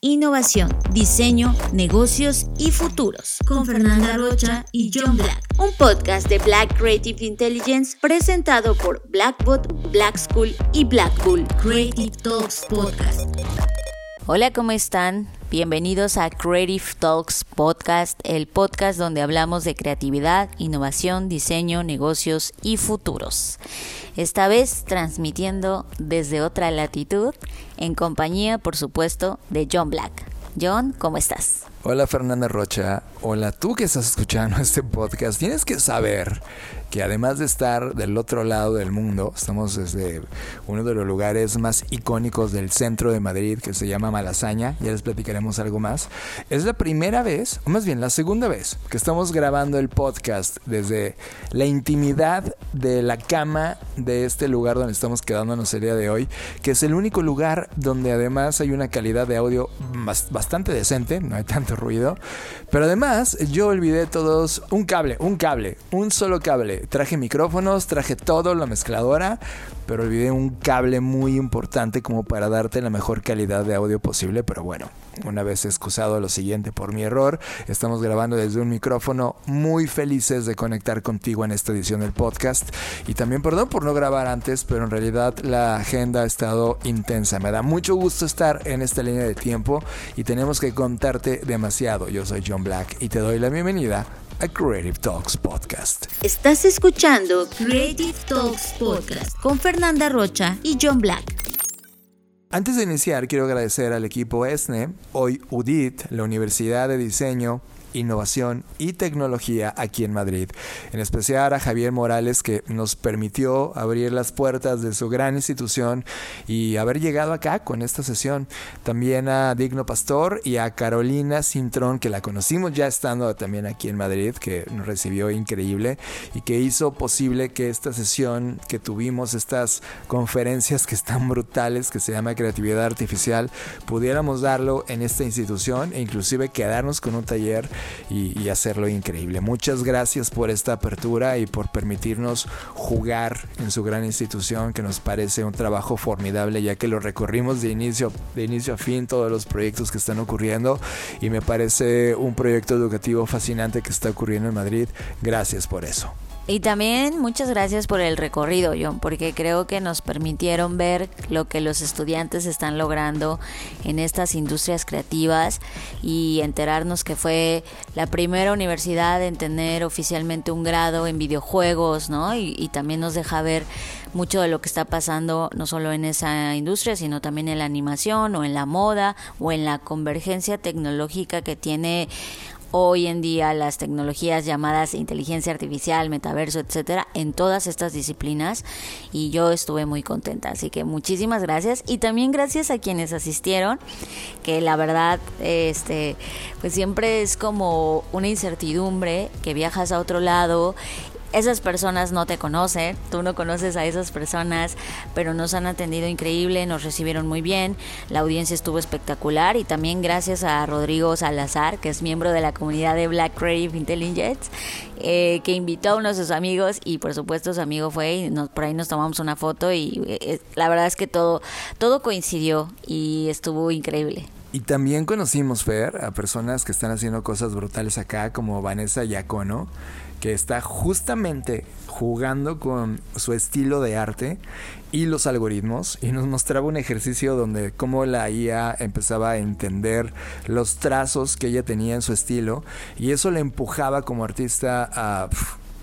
innovación, diseño, negocios y futuros. Con Fernanda Rocha y John Black. Un podcast de Black Creative Intelligence presentado por Blackbot, Black School y Blackpool. Creative Talks Podcast. Hola, ¿cómo están? Bienvenidos a Creative Talks Podcast, el podcast donde hablamos de creatividad, innovación, diseño, negocios y futuros. Esta vez transmitiendo desde otra latitud, en compañía, por supuesto, de John Black. John, ¿cómo estás? Hola Fernanda Rocha, hola tú que estás escuchando este podcast, tienes que saber que además de estar del otro lado del mundo, estamos desde uno de los lugares más icónicos del centro de Madrid que se llama Malasaña, ya les platicaremos algo más. Es la primera vez, o más bien la segunda vez, que estamos grabando el podcast desde la intimidad de la cama de este lugar donde estamos quedándonos el día de hoy, que es el único lugar donde además hay una calidad de audio bastante decente, no hay tanto ruido, pero además yo olvidé todos un cable, un cable, un solo cable. Traje micrófonos, traje todo, la mezcladora, pero olvidé un cable muy importante como para darte la mejor calidad de audio posible, pero bueno, una vez excusado lo siguiente por mi error, estamos grabando desde un micrófono muy felices de conectar contigo en esta edición del podcast y también perdón por no grabar antes, pero en realidad la agenda ha estado intensa. Me da mucho gusto estar en esta línea de tiempo y tenemos que contarte demasiado. Yo soy John Black y te doy la bienvenida a Creative Talks Podcast. Estás escuchando Creative Talks Podcast con Fernanda Rocha y John Black. Antes de iniciar, quiero agradecer al equipo ESNE, hoy UDIT, la Universidad de Diseño innovación y tecnología aquí en Madrid. En especial a Javier Morales que nos permitió abrir las puertas de su gran institución y haber llegado acá con esta sesión. También a Digno Pastor y a Carolina Cintrón que la conocimos ya estando también aquí en Madrid, que nos recibió increíble y que hizo posible que esta sesión que tuvimos, estas conferencias que están brutales, que se llama Creatividad Artificial, pudiéramos darlo en esta institución e inclusive quedarnos con un taller y, hacerlo increíble. Muchas gracias por esta apertura y por permitirnos jugar en su gran institución que nos parece un trabajo formidable ya que lo recorrimos de inicio, de inicio a fin todos los proyectos que están ocurriendo y me parece un proyecto educativo fascinante que está ocurriendo en Madrid. Gracias por eso. Y también muchas gracias por el recorrido, John, porque creo que nos permitieron ver lo que los estudiantes están logrando en estas industrias creativas y enterarnos que fue la primera universidad en tener oficialmente un grado en videojuegos, ¿no? Y, y también nos deja ver mucho de lo que está pasando no solo en esa industria, sino también en la animación o en la moda o en la convergencia tecnológica que tiene hoy en día las tecnologías llamadas inteligencia artificial, metaverso, etcétera, en todas estas disciplinas y yo estuve muy contenta. Así que muchísimas gracias y también gracias a quienes asistieron, que la verdad, este, pues siempre es como una incertidumbre que viajas a otro lado esas personas no te conocen, tú no conoces a esas personas, pero nos han atendido increíble, nos recibieron muy bien, la audiencia estuvo espectacular y también gracias a Rodrigo Salazar, que es miembro de la comunidad de Black Creative Intelligence, eh, que invitó a uno de sus amigos y por supuesto su amigo fue y nos, por ahí nos tomamos una foto y eh, la verdad es que todo, todo coincidió y estuvo increíble. Y también conocimos, Fer, a personas que están haciendo cosas brutales acá, como Vanessa Yacono, que está justamente jugando con su estilo de arte y los algoritmos y nos mostraba un ejercicio donde cómo la IA empezaba a entender los trazos que ella tenía en su estilo y eso le empujaba como artista a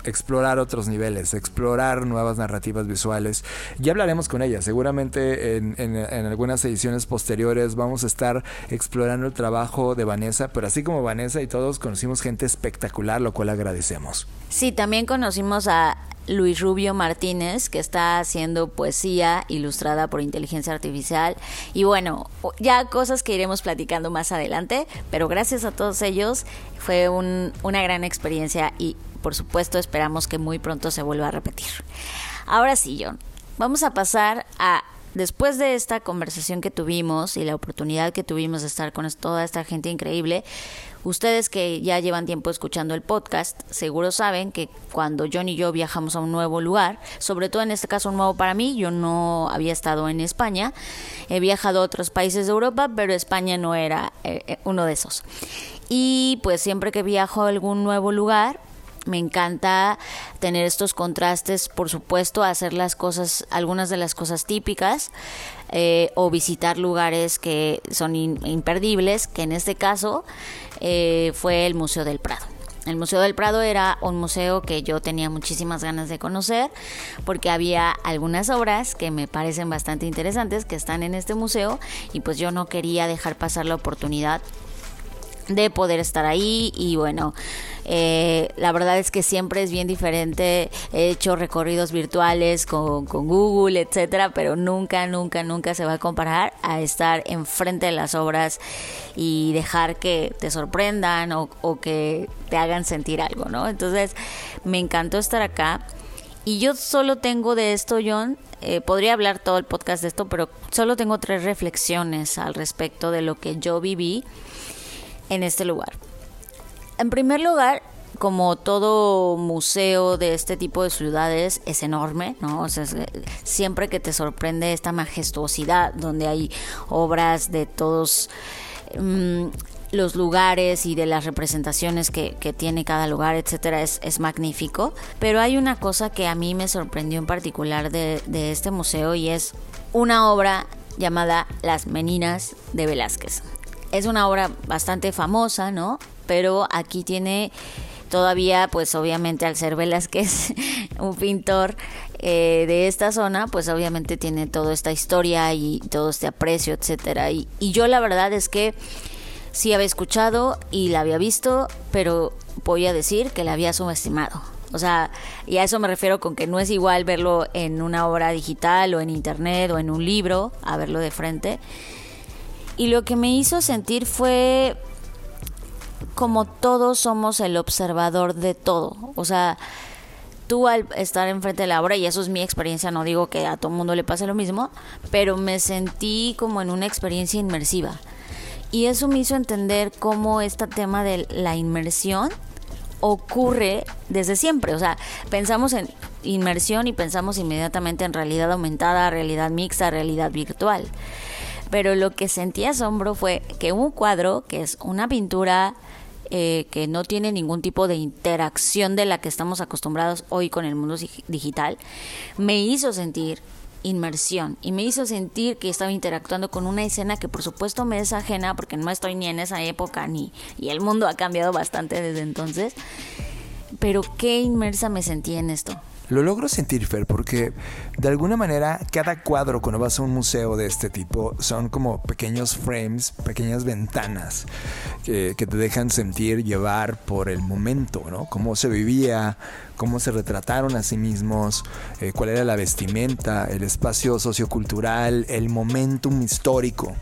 explorar otros niveles, explorar nuevas narrativas visuales. Ya hablaremos con ella, seguramente en, en, algunas ediciones posteriores vamos a estar explorando el trabajo de Vanessa, pero así como Vanessa y todos conocimos gente espectacular, lo cual agradecemos. Sí, también conocimos a Luis Rubio Martínez, que está haciendo poesía ilustrada por inteligencia artificial. Y bueno, ya cosas que iremos platicando más adelante, pero gracias a todos ellos fue un, una gran experiencia y por supuesto esperamos que muy pronto se vuelva a repetir. Ahora sí, John, vamos a pasar a después de esta conversación que tuvimos y la oportunidad que tuvimos de estar con toda esta gente increíble, ustedes que ya llevan tiempo escuchando el podcast, seguro saben que cuando John y yo viajamos a un nuevo lugar, sobre todo en este caso nuevo para mí, yo no había estado en España, he viajado a otros países de Europa, pero España no era eh, eh, uno de esos. Y pues siempre que viajo a algún nuevo lugar, me encanta tener estos contrastes, por supuesto, hacer las cosas, algunas de las cosas típicas eh, o visitar lugares que son imperdibles, que en este caso eh, fue el Museo del Prado. El Museo del Prado era un museo que yo tenía muchísimas ganas de conocer porque había algunas obras que me parecen bastante interesantes que están en este museo y pues yo no quería dejar pasar la oportunidad de poder estar ahí y bueno, eh, la verdad es que siempre es bien diferente. He hecho recorridos virtuales con, Google, etcétera, pero nunca, nunca, nunca se va a comparar a estar enfrente de las obras y dejar que te sorprendan o, que te hagan sentir algo, ¿no? Entonces, me encantó estar acá. Y yo solo tengo de esto, John, eh, podría hablar todo el podcast de esto, pero solo tengo tres reflexiones al respecto de lo que yo viví en este lugar. En primer lugar, como todo museo de este tipo de ciudades es enorme, ¿no? O sea, siempre que te sorprende esta majestuosidad, donde hay obras de todos mm, los lugares y de las representaciones que, tiene cada lugar, etcétera, es, es, magnífico. Pero hay una cosa que a mí me sorprendió en particular de, de este museo y es una obra llamada Las Meninas de Velázquez es una obra bastante famosa, ¿no? Pero aquí tiene todavía, pues obviamente al ser Velázquez, un pintor eh, de esta zona, pues obviamente tiene toda esta historia y todo este aprecio, etcétera. Y, y yo la verdad es que sí había escuchado y la había visto, pero voy a decir que la había subestimado. O sea, y a eso me refiero con que no es igual verlo en una obra digital o en internet o en un libro, a verlo de frente. Y lo que me hizo sentir fue como todos somos el observador de todo. O sea, tú al estar enfrente de la obra, y eso es mi experiencia, no digo que a todo mundo le pase lo mismo, pero me sentí como en una experiencia inmersiva. Y eso me hizo entender cómo este tema de la inmersión ocurre desde siempre. O sea, pensamos en inmersión y pensamos inmediatamente en realidad aumentada, realidad mixta, realidad virtual pero lo que sentí asombro fue que un cuadro, que es una pintura eh, que no tiene ningún tipo de interacción de la que estamos acostumbrados hoy con el mundo digital, me hizo sentir inmersión y me hizo sentir que estaba interactuando con una escena que por supuesto me es ajena porque no estoy ni en esa época ni y el mundo ha cambiado bastante desde entonces. Pero qué inmersa me sentí en esto lo logro sentir, Fer, porque de alguna manera cada cuadro cuando vas a un museo de este tipo son como pequeños frames, pequeñas ventanas que, que te dejan sentir, llevar por el momento, ¿no? Cómo se vivía, cómo se retrataron a sí mismos, eh, cuál era la vestimenta, el espacio sociocultural, el momentum histórico,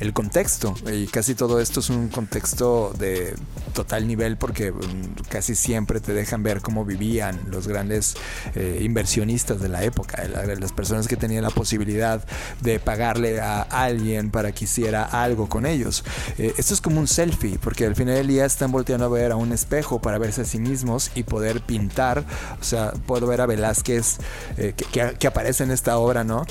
el contexto. Y casi todo esto es un contexto de total nivel porque mm, casi siempre te dejan ver cómo vivían los grandes eh, inversionistas de la época, las personas que tenían la posibilidad de pagarle a alguien para que hiciera algo con ellos. Eh, esto es como un selfie, porque al final del día están volteando a ver a un espejo para verse a sí mismos y poder pintar o sea, puedo ver a Velázquez eh, que, aparece en esta obra, ¿no?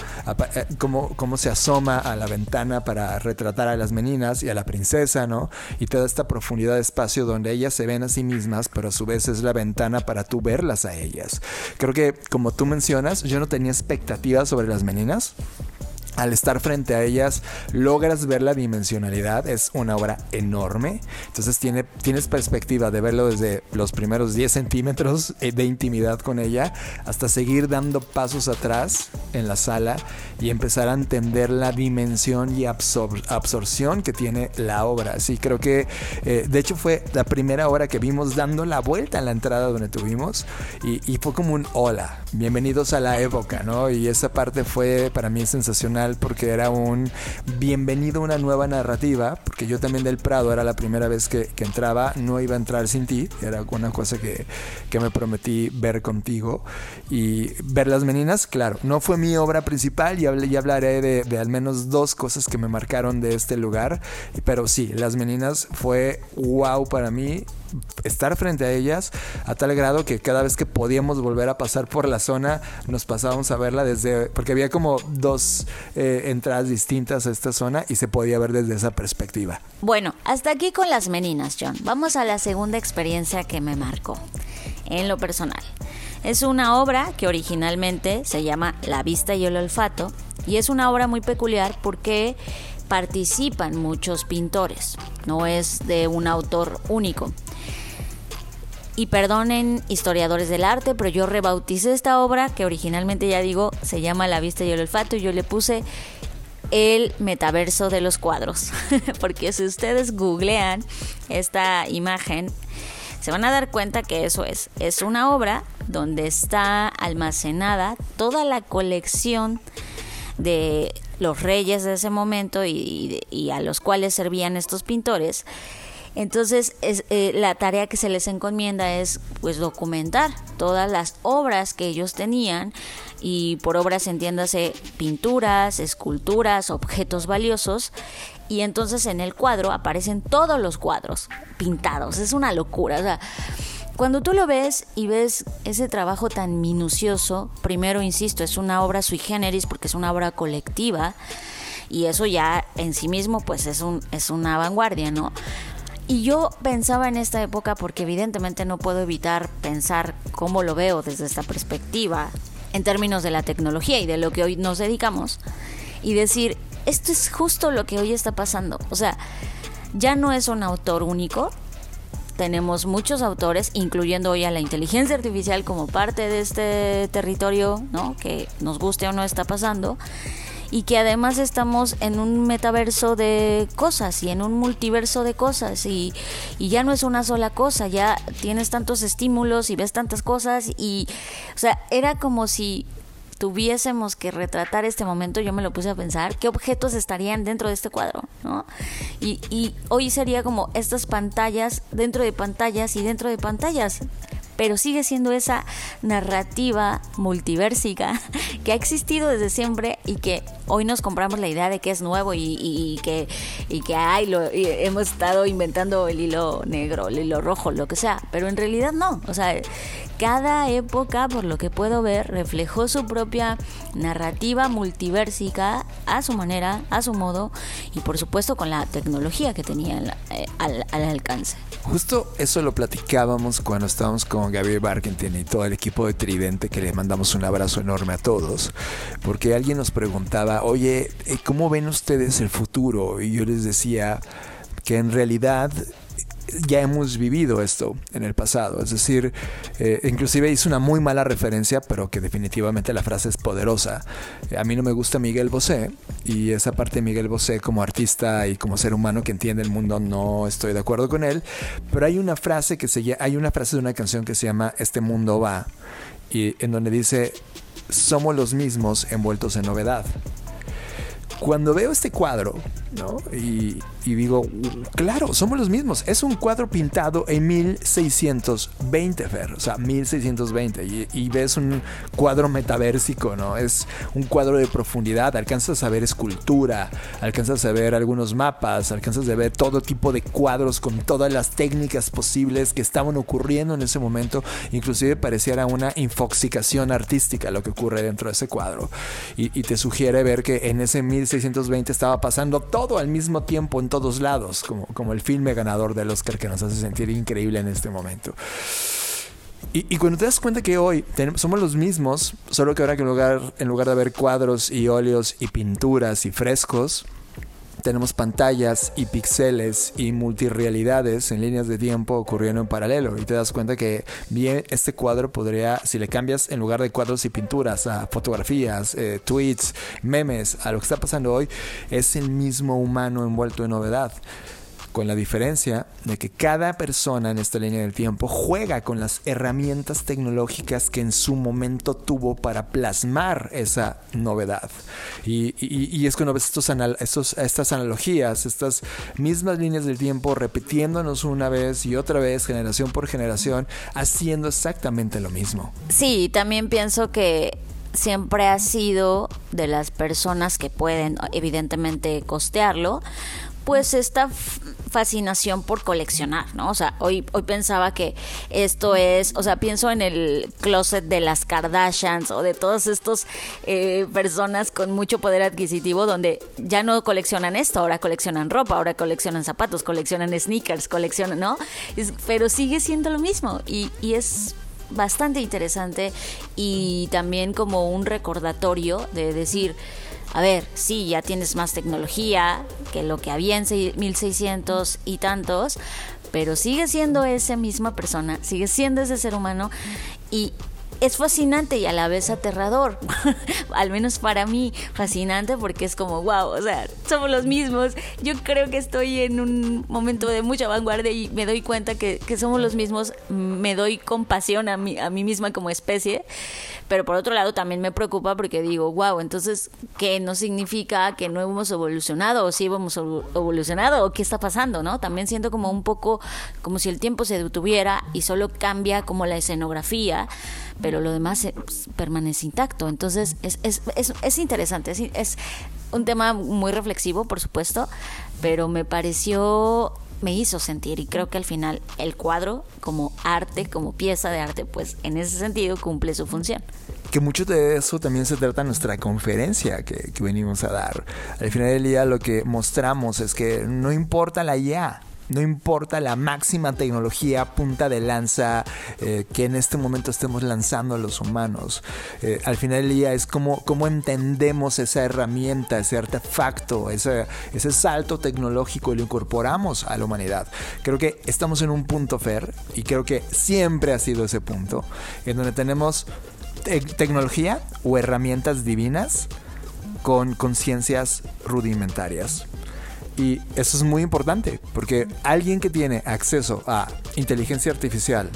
Eh, cómo, cómo se asoma a la ventana para retratar a las meninas y a la princesa, ¿no? Y toda esta profundidad de espacio donde ellas se ven a sí mismas, pero a su vez es la ventana para tú verlas a ellas. Creo que, como tú mencionas, yo no tenía expectativas sobre las meninas al estar frente a ellas logras ver la dimensionalidad, es una obra enorme, entonces tiene, tienes perspectiva de verlo desde los primeros 10 centímetros de intimidad con ella hasta seguir dando pasos atrás en la sala y empezar a entender la dimensión y absorción que tiene la obra. Sí, creo que eh, de hecho fue la primera obra que vimos dando la vuelta en la entrada donde tuvimos y, y fue como un hola, bienvenidos a la época, ¿no? Y esa parte fue para mí sensacional porque era un bienvenido a una nueva narrativa, porque yo también del Prado era la primera vez que, entraba, no iba a entrar sin ti, era una cosa que, que me prometí ver contigo. Y ver las meninas, claro, no fue mi obra principal y, hablé, hablaré de, de al menos dos cosas que me marcaron de este lugar, pero sí, las meninas fue wow para mí estar frente a ellas a tal grado que cada vez que podíamos volver a pasar por la zona nos pasábamos a verla desde porque había como dos eh, entradas distintas a esta zona y se podía ver desde esa perspectiva. Bueno, hasta aquí con las meninas, John. Vamos a la segunda experiencia que me marcó en lo personal. Es una obra que originalmente se llama La vista y el olfato y es una obra muy peculiar porque participan muchos pintores, no es de un autor único. Y perdonen historiadores del arte, pero yo rebauticé esta obra que originalmente ya digo se llama La vista y el olfato y yo le puse el metaverso de los cuadros. Porque si ustedes googlean esta imagen, se van a dar cuenta que eso es. Es una obra donde está almacenada toda la colección de los reyes de ese momento y, a los cuales servían estos pintores entonces, es, eh, la tarea que se les encomienda es pues documentar todas las obras que ellos tenían y por obras entiéndase pinturas, esculturas, objetos valiosos y entonces en el cuadro aparecen todos los cuadros pintados. Es una locura, o sea, cuando tú lo ves y ves ese trabajo tan minucioso, primero insisto, es una obra sui generis porque es una obra colectiva y eso ya en sí mismo pues es un es una vanguardia, ¿no? Y yo pensaba en esta época porque evidentemente no puedo evitar pensar cómo lo veo desde esta perspectiva en términos de la tecnología y de lo que hoy nos dedicamos y decir, esto es justo lo que hoy está pasando. O sea, ya no es un autor único, tenemos muchos autores, incluyendo hoy a la inteligencia artificial como parte de este territorio, ¿no? Que nos guste o no está pasando. Y que además estamos en un metaverso de cosas y en un multiverso de cosas. Y, y ya no es una sola cosa, ya tienes tantos estímulos y ves tantas cosas. Y, o sea, era como si tuviésemos que retratar este momento, yo me lo puse a pensar, ¿qué objetos estarían dentro de este cuadro? ¿no? Y, y hoy sería como estas pantallas dentro de pantallas y dentro de pantallas pero sigue siendo esa narrativa multiversica que ha existido desde siempre y que hoy nos compramos la idea de que es nuevo y, que, y que hay, lo, hemos estado inventando el hilo negro, el hilo rojo, lo que sea, pero en realidad no, o sea, cada época, por lo que puedo ver, reflejó su propia narrativa multiversica a su manera, a su modo y por supuesto con la tecnología que tenía eh, al, al alcance. Justo eso lo platicábamos cuando estábamos con Gabriel Barkentin y todo el equipo de Tridente, que le mandamos un abrazo enorme a todos, porque alguien nos preguntaba, oye, eh, ¿cómo ven ustedes el futuro? Y yo les decía que en realidad ya hemos vivido esto en el pasado. Es decir, eh, inclusive hice una muy mala referencia, pero que definitivamente la frase es poderosa. A mí no me gusta Miguel Bosé y esa parte de Miguel Bosé como artista y como ser humano que entiende el mundo no estoy de acuerdo con él. Pero hay una frase que se hay una frase de una canción que se llama Este mundo va y en donde dice somos los mismos envueltos en novedad. Cuando veo este cuadro, ¿no? Y, digo, claro, somos los mismos. Es un cuadro pintado en 1620, Fer. O sea, 1620. Y, y, ves un cuadro metaversico, ¿no? Es un cuadro de profundidad. Alcanzas a ver escultura, alcanzas a ver algunos mapas, alcanzas a ver todo tipo de cuadros con todas las técnicas posibles que estaban ocurriendo en ese momento. Inclusive pareciera una infoxicación artística lo que ocurre dentro de ese cuadro. Y, y te sugiere ver que en ese 1620 1620 estaba pasando todo al mismo tiempo en todos lados, como, como el filme ganador del Oscar que nos hace sentir increíble en este momento. Y, cuando te das cuenta que hoy somos los mismos, solo que ahora que en lugar, en lugar de ver cuadros y óleos y pinturas y frescos, tenemos pantallas y píxeles y multirealidades en líneas de tiempo ocurriendo en paralelo y te das cuenta que bien este cuadro podría, si le cambias en lugar de cuadros y pinturas a fotografías, eh, tweets, memes, a lo que está pasando hoy, es el mismo humano envuelto en novedad. Con la diferencia de que cada persona en esta línea del tiempo juega con las herramientas tecnológicas que en su momento tuvo para plasmar esa novedad. Y, es cuando ves estos, estas analogías, estas mismas líneas del tiempo repitiéndonos una vez y otra vez, generación por generación, haciendo exactamente lo mismo. Sí, también pienso que siempre ha sido de las personas que pueden evidentemente costearlo, pues esta fascinación por coleccionar, ¿no? O sea, hoy, hoy pensaba que esto es, o sea, pienso en el closet de las Kardashians o de todas estas eh, personas con mucho poder adquisitivo donde ya no coleccionan esto, ahora coleccionan ropa, ahora coleccionan zapatos, coleccionan sneakers, coleccionan, ¿no? pero sigue siendo lo mismo y, y es bastante interesante y también como un recordatorio de decir, a ver, sí, ya tienes más tecnología que lo que había en 1600 y tantos, pero sigue siendo esa misma persona, sigue siendo ese ser humano y es fascinante y a la vez aterrador. Al menos para mí, fascinante porque es como, wow, o sea, somos los mismos. Yo creo que estoy en un momento de mucha vanguardia y me doy cuenta que, que somos los mismos. Me doy compasión a mí, a mí misma como especie. Pero por otro lado también me preocupa porque digo, wow, entonces, ¿qué no significa que no hemos evolucionado o si hemos evolucionado o qué está pasando, no? También siento como un poco como si el tiempo se detuviera y solo cambia como la escenografía pero lo demás pues, permanece intacto. Entonces es, es, es, es interesante, es, es un tema muy reflexivo, por supuesto, pero me pareció me hizo sentir y creo que al final el cuadro como arte, como pieza de arte, pues en ese sentido cumple su función. Que mucho de eso también se trata nuestra conferencia que, que venimos a dar. Al final del día lo que mostramos es que no importa la IA, no importa la máxima tecnología punta de lanza eh, que en este momento estemos lanzando a los humanos. Eh, al final del día es como entendemos esa herramienta, ese artefacto, ese, ese salto tecnológico y lo incorporamos a la humanidad. Creo que estamos en un punto, Fer, y creo que siempre ha sido ese punto, en donde tenemos tecnología o herramientas divinas con conciencias rudimentarias. Y eso es muy importante, porque alguien que tiene acceso a inteligencia artificial,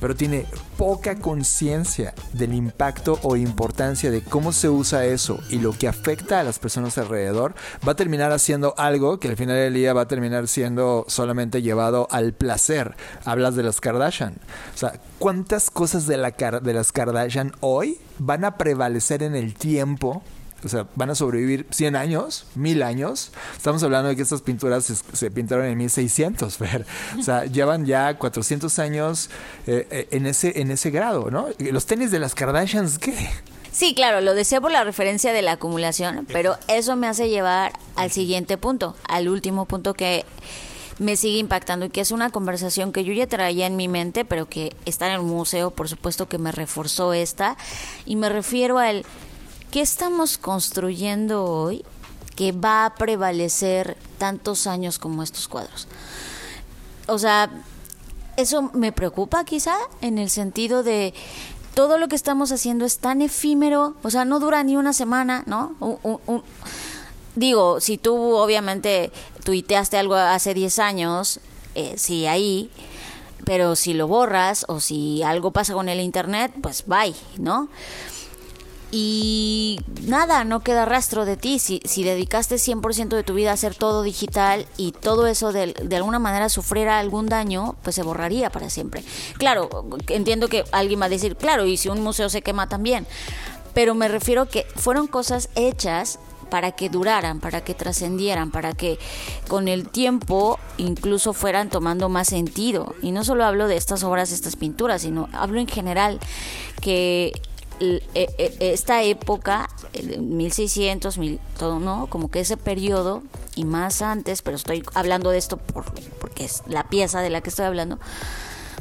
pero tiene poca conciencia del impacto o importancia de cómo se usa eso y lo que afecta a las personas alrededor, va a terminar haciendo algo que al final del día va a terminar siendo solamente llevado al placer. Hablas de las Kardashian. O sea, ¿cuántas cosas de, la, de las Kardashian hoy van a prevalecer en el tiempo o sea, van a sobrevivir 100 años, 1000 años. Estamos hablando de que estas pinturas se, pintaron en 1600, ver. O sea, llevan ya 400 años eh, eh, en, ese, en ese grado, ¿no? Los tenis de las Kardashians, ¿qué? Sí, claro, lo decía por la referencia de la acumulación, pero eso me hace llevar al siguiente punto, al último punto que me sigue impactando y que es una conversación que yo ya traía en mi mente, pero que está en el museo, por supuesto que me reforzó esta, y me refiero al ¿Qué estamos construyendo hoy que va a prevalecer tantos años como estos cuadros? O sea, eso me preocupa quizá en el sentido de todo lo que estamos haciendo es tan efímero, o sea, no dura ni una semana, ¿no? digo, si tú obviamente tuiteaste algo hace 10 años, eh, sí, ahí, pero si lo borras o si algo pasa con el Internet, pues bye, ¿no? Y nada, no queda rastro de ti. Si, si dedicaste 100% de tu vida a hacer todo digital y todo eso de, de, alguna manera sufriera algún daño, pues se borraría para siempre. Claro, entiendo que alguien va a decir, claro, y si un museo se quema también. Pero me refiero que fueron cosas hechas para que duraran, para que trascendieran, para que con el tiempo incluso fueran tomando más sentido. Y no solo hablo de estas obras, estas pinturas, sino hablo en general que esta época, 1600, mil, todo, ¿no? Como que ese periodo y más antes, pero estoy hablando de esto por, porque es la pieza de la que estoy hablando,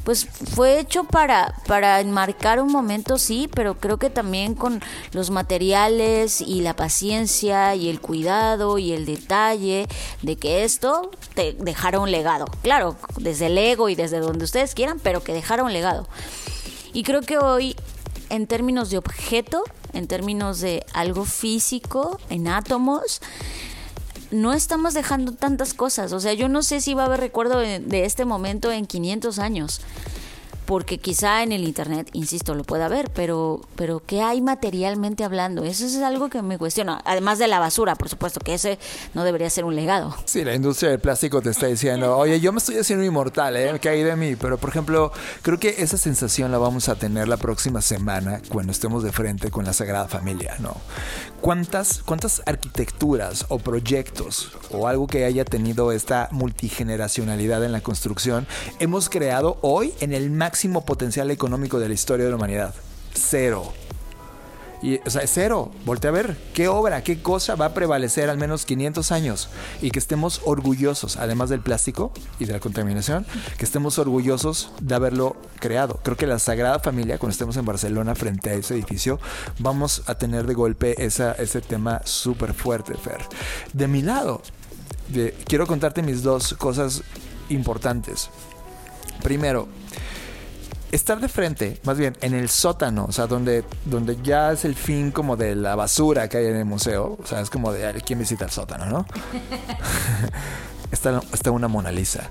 pues fue hecho para, para enmarcar un momento, sí, pero creo que también con los materiales y la paciencia y el cuidado y el detalle de que esto te dejara un legado. Claro, desde el ego y desde donde ustedes quieran, pero que dejara un legado. Y creo que hoy en términos de objeto, en términos de algo físico, en átomos, no estamos dejando tantas cosas. O sea, yo no sé si va a haber recuerdo de este momento en 500 años porque quizá en el internet, insisto, lo pueda ver, pero, pero ¿qué hay materialmente hablando? Eso es algo que me cuestiona. Además de la basura, por supuesto, que ese no debería ser un legado. Sí, la industria del plástico te está diciendo, oye, yo me estoy haciendo inmortal, ¿eh? ¿Qué hay de mí? Pero, por ejemplo, creo que esa sensación la vamos a tener la próxima semana cuando estemos de frente con la Sagrada Familia, ¿no? ¿Cuántas, cuántas arquitecturas o proyectos o algo que haya tenido esta multigeneracionalidad en la construcción hemos creado hoy en el máximo potencial económico de la historia de la humanidad. Cero. Y, o sea, cero. Voltea a ver qué obra, qué cosa va a prevalecer al menos 500 años. Y que estemos orgullosos, además del plástico y de la contaminación, que estemos orgullosos de haberlo creado. Creo que la Sagrada Familia, cuando estemos en Barcelona frente a ese edificio, vamos a tener de golpe esa, ese tema súper fuerte, Fer. De mi lado, quiero contarte mis dos cosas importantes. Primero, estar de frente, más bien en el sótano, o sea, donde, donde ya es el fin como de la basura que hay en el museo, o sea, es como de quién visita el sótano, ¿no? está, está una Mona Lisa,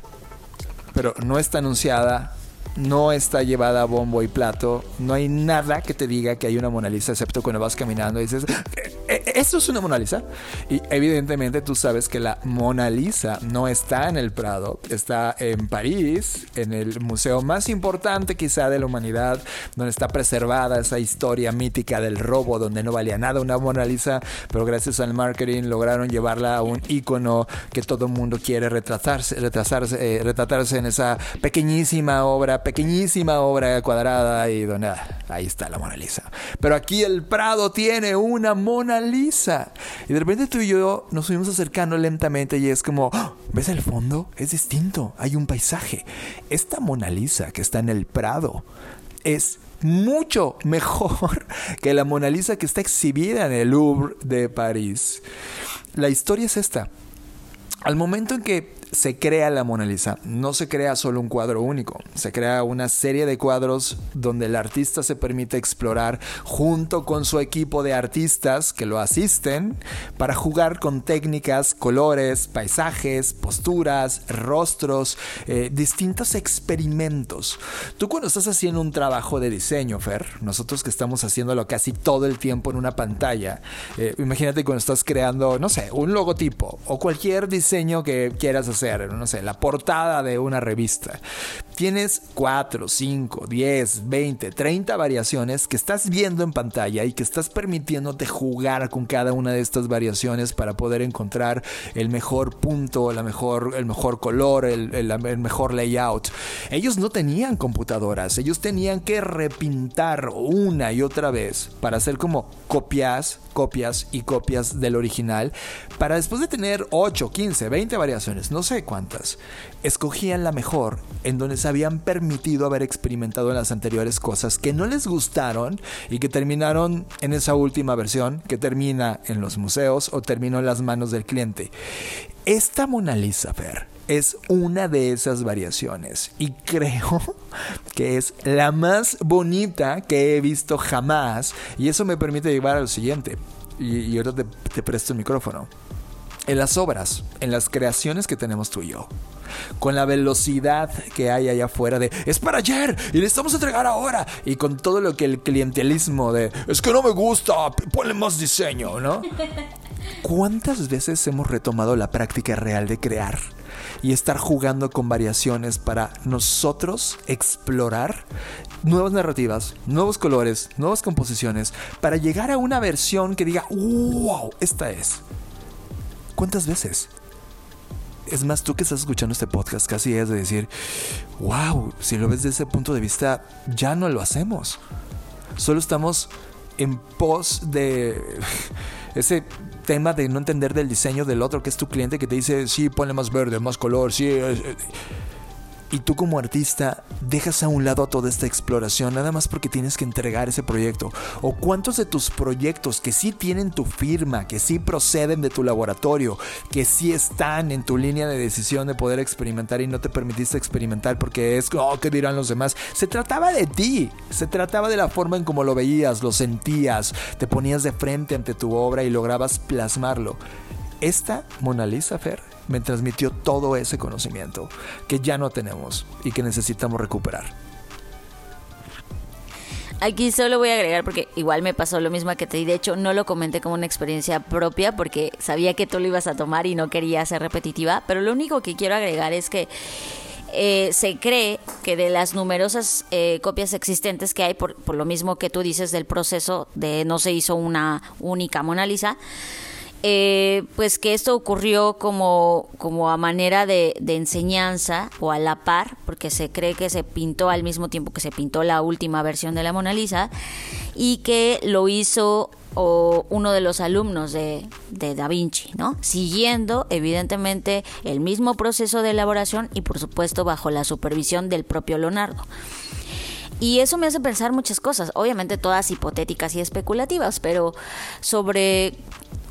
pero no está anunciada, no está llevada a bombo y plato, no hay nada que te diga que hay una Mona Lisa, excepto cuando vas caminando y dices, eh, eh, ¿esto es una Mona Lisa? Y evidentemente tú sabes que la Mona Lisa no está en el Prado, está en París, en el museo más importante quizá de la humanidad, donde está preservada esa historia mítica del robo, donde no valía nada una Mona Lisa, pero gracias al marketing lograron llevarla a un icono que todo el mundo quiere retratarse, retratarse, eh, retratarse en esa pequeñísima obra pequeñísima obra cuadrada y donde ah, ahí está la Mona Lisa. Pero aquí el Prado tiene una Mona Lisa. Y de repente tú y yo nos fuimos acercando lentamente y es como, ¡Ah! ¿ves el fondo? Es distinto, hay un paisaje. Esta Mona Lisa que está en el Prado es mucho mejor que la Mona Lisa que está exhibida en el Louvre de París. La historia es esta. Al momento en que se crea la Mona Lisa. No se crea solo un cuadro único, se crea una serie de cuadros donde el artista se permite explorar junto con su equipo de artistas que lo asisten para jugar con técnicas, colores, paisajes, posturas, rostros, eh, distintos experimentos. Tú cuando estás haciendo un trabajo de diseño, Fer, nosotros que estamos haciéndolo casi todo el tiempo en una pantalla, eh, imagínate cuando estás creando, no sé, un logotipo o cualquier diseño que quieras hacer no sé, la portada de una revista. Tienes 4, 5, 10, 20, 30 variaciones que estás viendo en pantalla y que estás permitiéndote jugar con cada una de estas variaciones para poder encontrar el mejor punto, la mejor, el mejor color, el, mejor layout. Ellos no tenían computadoras, ellos tenían que repintar una y otra vez para hacer como copias, copias y copias del original, para después de tener 8, 15, 20 variaciones, no sé cuántas, escogían la mejor, en donde se habían permitido haber experimentado en las anteriores cosas que no les gustaron y que terminaron en esa última versión, que termina en los museos o terminó en las manos del cliente. Esta Mona Lisa, Fer, es una de esas variaciones y creo que es la más bonita que he visto jamás y eso me permite llevar a lo siguiente y, ahora te, te presto el micrófono en las obras, en las creaciones que tenemos tú y yo. Con la velocidad que hay allá afuera de es para ayer y le estamos a entregar ahora. Y con todo lo que el clientelismo de es que no me gusta, ponle más diseño, ¿no? ¿Cuántas veces hemos retomado la práctica real de crear y estar jugando con variaciones para nosotros explorar nuevas narrativas, nuevos colores, nuevas composiciones, para llegar a una versión que diga, wow, esta es. ¿Cuántas veces? Es más, tú que estás escuchando este podcast casi es de decir, wow, si lo ves desde ese punto de vista, ya no lo hacemos. Solo estamos en pos de ese tema de no entender del diseño del otro que es tu cliente que te dice, sí, ponle más verde, más color, sí y tú como artista dejas a un lado toda esta exploración nada más porque tienes que entregar ese proyecto? ¿O cuántos de tus proyectos que sí tienen tu firma, que sí proceden de tu laboratorio, que sí están en tu línea de decisión de poder experimentar y no te permitiste experimentar porque es, oh, ¿qué dirán los demás? Se trataba de ti, se trataba de la forma en cómo lo veías, lo sentías, te ponías de frente ante tu obra y lograbas plasmarlo. esta Mona Lisa Fer me transmitió todo ese conocimiento que ya no tenemos y que necesitamos recuperar. Aquí solo voy a agregar porque igual me pasó lo mismo que te di. De hecho, no lo comenté como una experiencia propia porque sabía que tú lo ibas a tomar y no quería ser repetitiva. Pero lo único que quiero agregar es que eh, se cree que de las numerosas eh, copias existentes que hay, por lo mismo que tú dices del proceso de no se hizo una única Mona Lisa, eh, pues que esto ocurrió como, como a manera de, enseñanza o a la par, porque se cree que se pintó al mismo tiempo que se pintó la última versión de la Mona Lisa, y que lo hizo uno de los alumnos de, de, Da Vinci, ¿no? Siguiendo, evidentemente, el mismo proceso de elaboración y, por supuesto, bajo la supervisión del propio Leonardo. Y eso me hace pensar muchas cosas, obviamente todas hipotéticas y especulativas, pero sobre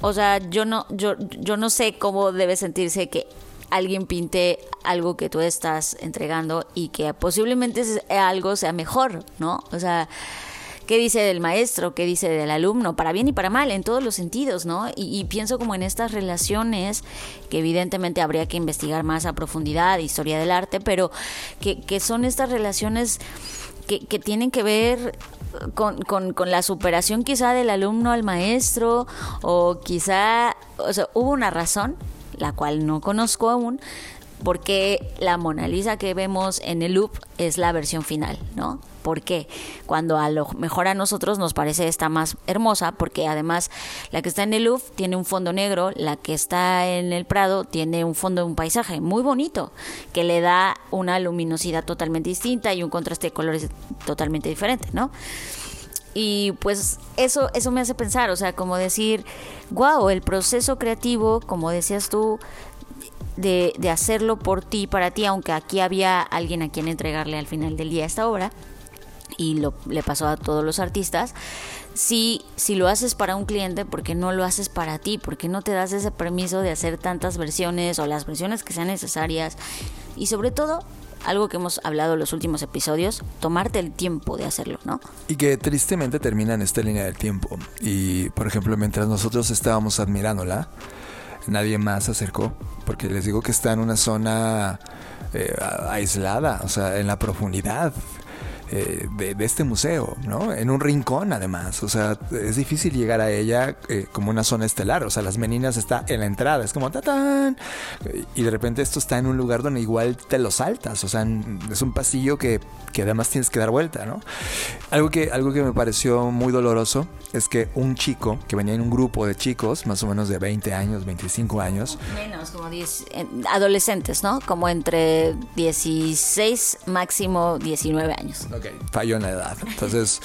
o sea, yo no, yo, yo no sé cómo debe sentirse que alguien pinte algo que tú estás entregando y que posiblemente algo sea mejor, ¿no? O sea, qué dice del maestro, qué dice del alumno, para bien y para mal, en todos los sentidos, ¿no? Y, pienso como en estas relaciones que evidentemente habría que investigar más a profundidad, historia del arte, pero que, que son estas relaciones que, tienen que ver con, con, con, la superación quizá del alumno al maestro o quizá, o sea, hubo una razón, la cual no conozco aún, porque la Mona Lisa que vemos en el loop es la versión final, ¿no? ¿Por qué? Cuando a lo mejor a nosotros nos parece esta más hermosa, porque además la que está en el Louvre tiene un fondo negro, la que está en el Prado tiene un fondo de un paisaje muy bonito, que le da una luminosidad totalmente distinta y un contraste de colores totalmente diferente, ¿no? Y pues eso, eso me hace pensar, o sea, como decir, wow, el proceso creativo, como decías tú, de, de, hacerlo por ti, para ti, aunque aquí había alguien a quien entregarle al final del día esta obra, y lo, le pasó a todos los artistas, si, si lo haces para un cliente, ¿por qué no lo haces para ti? ¿Por qué no te das ese permiso de hacer tantas versiones o las versiones que sean necesarias? Y sobre todo, algo que hemos hablado en los últimos episodios, tomarte el tiempo de hacerlo, ¿no? Y que tristemente termina en esta línea del tiempo. Y, por ejemplo, mientras nosotros estábamos admirándola, nadie más se acercó, porque les digo que está en una zona eh, aislada, o sea, en la profundidad. Eh, de, este museo, ¿no? En un rincón además, o sea, es difícil llegar a ella eh, como una zona estelar, o sea, las meninas está en la entrada, es como tatán, y de repente esto está en un lugar donde igual te lo saltas, o sea, es un pasillo que, que además tienes que dar vuelta, ¿no? Algo que, algo que me pareció muy doloroso es que un chico que venía en un grupo de chicos, más o menos de 20 años, 25 años. Menos, como 10, eh, adolescentes, ¿no? Como entre 16, máximo 19 años. Ok, falló en la edad. Entonces,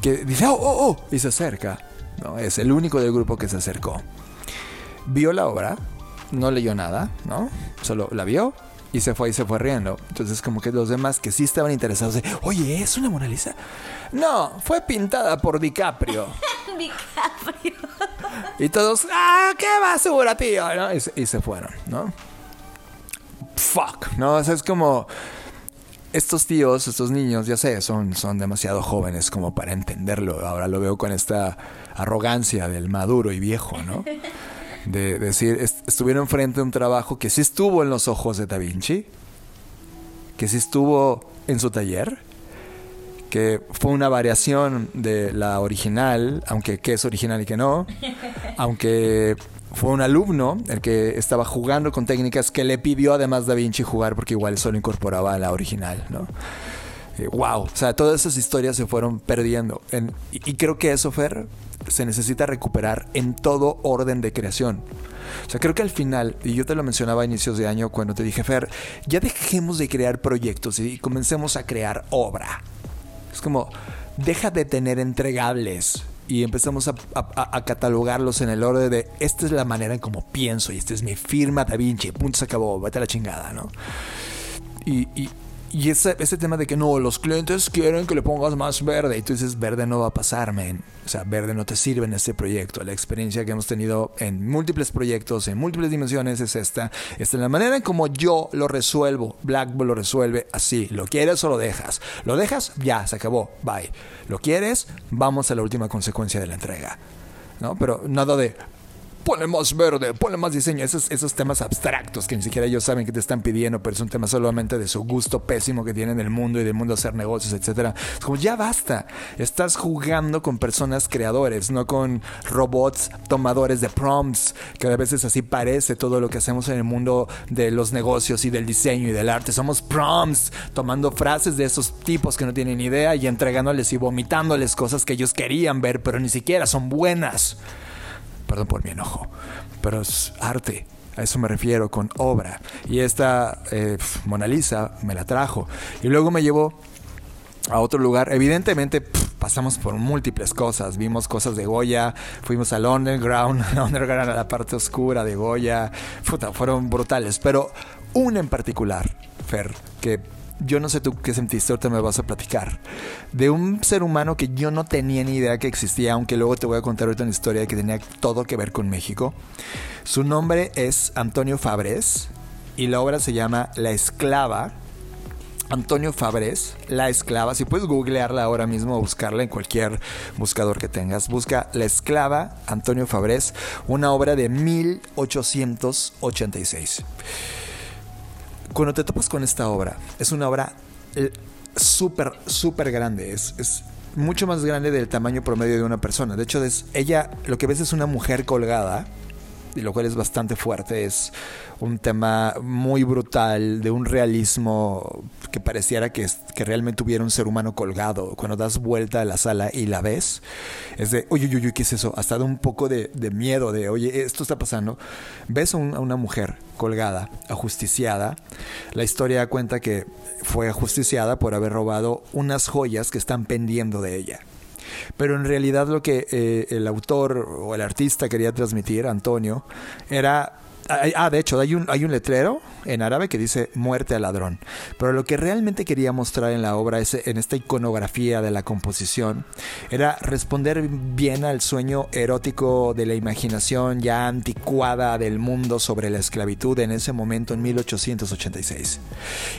que dice, oh, oh, oh, y se acerca. ¿no? Es el único del grupo que se acercó. Vio la obra, no leyó nada, ¿no? Solo la vio, y se fue y se fue riendo. Entonces, como que los demás que sí estaban interesados, de, oye, ¿es una Mona Lisa? No, fue pintada por DiCaprio. DiCaprio. y todos, ¡ah, qué basura, tío! ¿no? Y, y, se fueron, ¿no? Fuck, ¿no? O sea, es como. Estos tíos, estos niños, ya sé, son, son demasiado jóvenes como para entenderlo. Ahora lo veo con esta arrogancia del maduro y viejo, ¿no? de decir, estuvieron frente a un trabajo que sí estuvo en los ojos de Da Vinci, que sí estuvo en su taller, que fue una variación de la original, aunque qué es original y que no, aunque fue un alumno el que estaba jugando con técnicas que le pidió además Da Vinci jugar porque igual solo incorporaba la original, ¿no? wow, o sea, todas esas historias se fueron perdiendo. y, y, creo que eso, Fer, se necesita recuperar en todo orden de creación. O sea, creo que al final, y yo te lo mencionaba a inicios de año cuando te dije, Fer, ya dejemos de crear proyectos y comencemos a crear obra. Es como, deja de tener entregables y empezamos a, catalogarlos en el orden de esta es la manera en cómo pienso y esta es mi firma Da Vinci, punto se acabó, vete a la chingada, ¿no? y, ese, ese tema de que no, los clientes quieren que le pongas más verde. Y tú dices, verde no va a pasar, man. O sea, verde no te sirve en este proyecto. La experiencia que hemos tenido en múltiples proyectos, en múltiples dimensiones, es esta. Esta es la manera en como yo lo resuelvo. Blackboard lo resuelve así. ¿Lo quieres o lo dejas? ¿Lo dejas? Ya, se acabó. Bye. ¿Lo quieres? Vamos a la última consecuencia de la entrega. ¿No? Pero nada de ponle más verde, ponle más diseño. Esos, esos temas abstractos que ni siquiera ellos saben que te están pidiendo, pero es un tema solamente de su gusto pésimo que tienen del mundo y del mundo hacer negocios, etcétera. Es como, ya basta. Estás jugando con personas creadores, no con robots tomadores de prompts, que a veces así parece todo lo que hacemos en el mundo de los negocios y del diseño y del arte. Somos prompts, tomando frases de esos tipos que no tienen idea y entregándoles y vomitándoles cosas que ellos querían ver, pero ni siquiera son buenas. Perdón por mi enojo, pero es arte. A eso me refiero con obra. Y esta eh, Mona Lisa me la trajo. Y luego me llevó a otro lugar. Evidentemente pasamos por múltiples cosas. Vimos cosas de Goya, fuimos al underground, al underground a la parte oscura de Goya. fueron brutales. Pero una en particular, Fer, que yo no sé tú qué sentiste, ahorita me vas a platicar. De un ser humano que yo no tenía ni idea que existía, aunque luego te voy a contar una historia que tenía todo que ver con México. Su nombre es Antonio Fabres y la obra se llama La Esclava. Antonio Fabres, La Esclava. Si puedes googlearla ahora mismo o buscarla en cualquier buscador que tengas, busca La Esclava, Antonio Fabres, una obra de 1886 cuando te topas con esta obra, es una obra eh, súper, súper grande. Es, es, mucho más grande del tamaño promedio de una persona. De hecho, es, ella, lo que ves es una mujer colgada, y lo cual es bastante fuerte. Es un tema muy brutal, de un realismo que pareciera que, que realmente hubiera un ser humano colgado. Cuando das vuelta a la sala y la ves, es de, oye, oye, oye, ¿qué es eso? Hasta da un poco de, miedo, de, oye, esto está pasando. Ves a, una mujer colgada, ajusticiada. La historia cuenta que fue ajusticiada por haber robado unas joyas que están pendiendo de ella. Pero en realidad lo que eh, el autor o el artista quería transmitir, Antonio, era Ah, de hecho, hay un, letrero en árabe que dice muerte al ladrón. Pero lo que realmente quería mostrar en la obra, en esta iconografía de la composición, era responder bien al sueño erótico de la imaginación ya anticuada del mundo sobre la esclavitud en ese momento en 1886.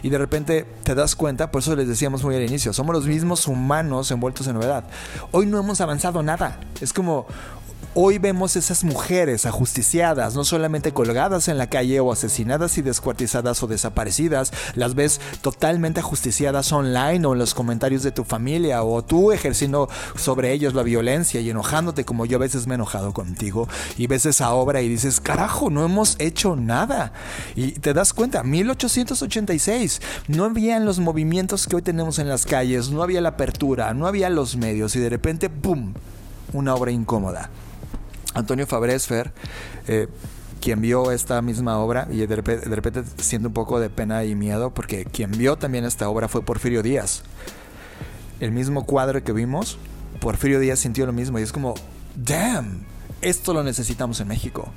Y de repente te das cuenta, por eso les decíamos muy al inicio, somos los mismos humanos envueltos en novedad. Hoy no hemos avanzado nada. Es como Hoy vemos esas mujeres ajusticiadas, no solamente colgadas en la calle o asesinadas y descuartizadas o desaparecidas, las ves totalmente ajusticiadas online o en los comentarios de tu familia o tú ejerciendo sobre ellos la violencia y enojándote como yo a veces me he enojado contigo y ves esa obra y dices, carajo, no hemos hecho nada. Y te das cuenta, 1886, no había los movimientos que hoy tenemos en las calles, no había la apertura, no había los medios y de repente, ¡pum!, una obra incómoda. Antonio Fabresfer, eh, quien vio esta misma obra, y de repente, de repente siente un poco de pena y miedo, porque quien vio también esta obra fue Porfirio Díaz. El mismo cuadro que vimos, Porfirio Díaz sintió lo mismo, y es como, damn, esto lo necesitamos en México.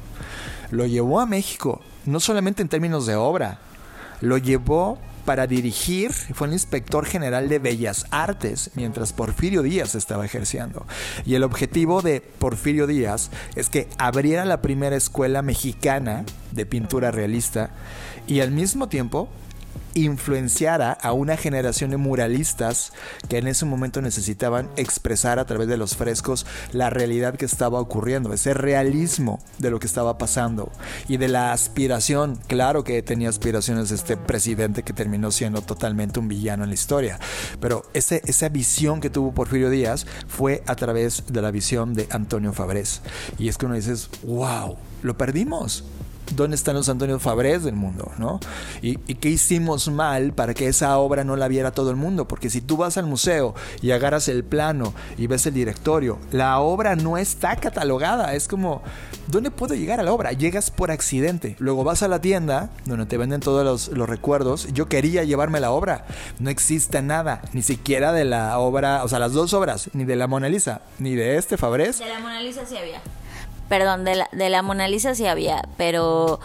Lo llevó a México, no solamente en términos de obra, lo llevó para dirigir, fue el inspector general de Bellas Artes mientras Porfirio Díaz estaba ejerciendo. Y el objetivo de Porfirio Díaz es que abriera la primera escuela mexicana de pintura realista y al mismo tiempo influenciara a una generación de muralistas que en ese momento necesitaban expresar a través de los frescos la realidad que estaba ocurriendo, ese realismo de lo que estaba pasando y de la aspiración, claro que tenía aspiraciones este presidente que terminó siendo totalmente un villano en la historia, pero ese, esa visión que tuvo Porfirio Díaz fue a través de la visión de Antonio Fabrés. Y es que uno dices, wow, lo perdimos dónde están los Antonio Fabrés del mundo, ¿no? Y, qué hicimos mal para que esa obra no la viera todo el mundo, porque si tú vas al museo y agarras el plano y ves el directorio, la obra no está catalogada, es como, ¿dónde puedo llegar a la obra? Llegas por accidente, luego vas a la tienda donde te venden todos los, los recuerdos, yo quería llevarme la obra, no existe nada, ni siquiera de la obra, o sea, las dos obras, ni de la Mona Lisa, ni de este Fabrés. De la Mona Lisa sí había. Perdón, de la, de la Mona Lisa sí había, pero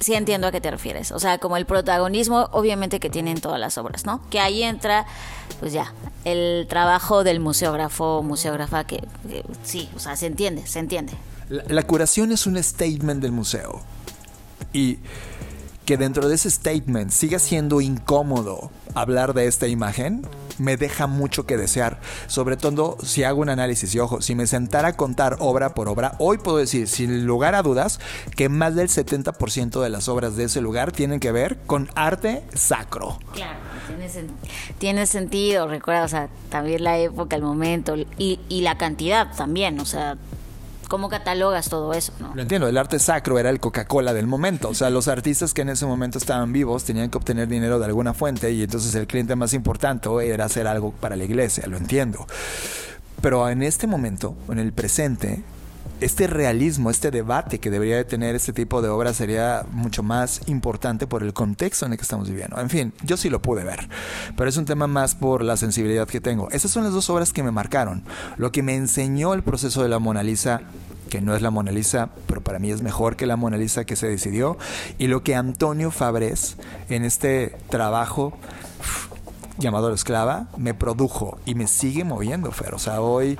sí entiendo a qué te refieres. O sea, como el protagonismo, obviamente que tienen todas las obras, ¿no? Que ahí entra, pues ya, el trabajo del museógrafo, museógrafa, que, sí, o sea, se entiende, se entiende. La, la, curación es un statement del museo. Y que dentro de ese statement siga siendo incómodo hablar de esta imagen, me deja mucho que desear. Sobre todo si hago un análisis y ojo, si me sentara a contar obra por obra, hoy puedo decir sin lugar a dudas que más del 70% de las obras de ese lugar tienen que ver con arte sacro. Claro, tiene, sentido, recuerda, o sea, también la época, el momento y, y la cantidad también, o sea, ¿Cómo catalogas todo eso? ¿no? Lo entiendo, el arte sacro era el Coca-Cola del momento. O sea, los artistas que en ese momento estaban vivos tenían que obtener dinero de alguna fuente y entonces el cliente más importante era hacer algo para la iglesia, lo entiendo. Pero en este momento, en el presente, este realismo, este debate que debería de tener este tipo de obras sería mucho más importante por el contexto en el que estamos viviendo. En fin, yo sí lo pude ver, pero es un tema más por la sensibilidad que tengo. Esas son las dos obras que me marcaron. Lo que me enseñó el proceso de la Mona Lisa que no es la Mona Lisa, pero para mí es mejor que la Mona Lisa que se decidió, y lo que Antonio Fabres en este trabajo llamado La Esclava me produjo y me sigue moviendo, Fer. O sea, hoy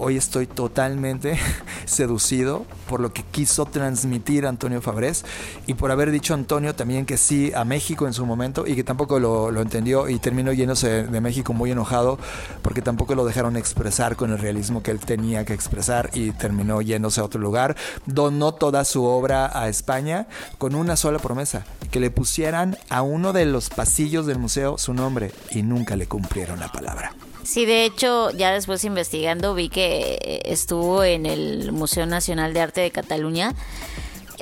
Hoy estoy totalmente seducido por lo que quiso transmitir Antonio Fabrés y por haber dicho Antonio también que sí a México en su momento y que tampoco lo, entendió y terminó yéndose de México muy enojado porque tampoco lo dejaron expresar con el realismo que él tenía que expresar y terminó yéndose a otro lugar. Donó toda su obra a España con una sola promesa, que le pusieran a uno de los pasillos del museo su nombre y nunca le cumplieron la palabra. Sí, de hecho, ya después investigando vi que estuvo en el Museo Nacional de Arte de Cataluña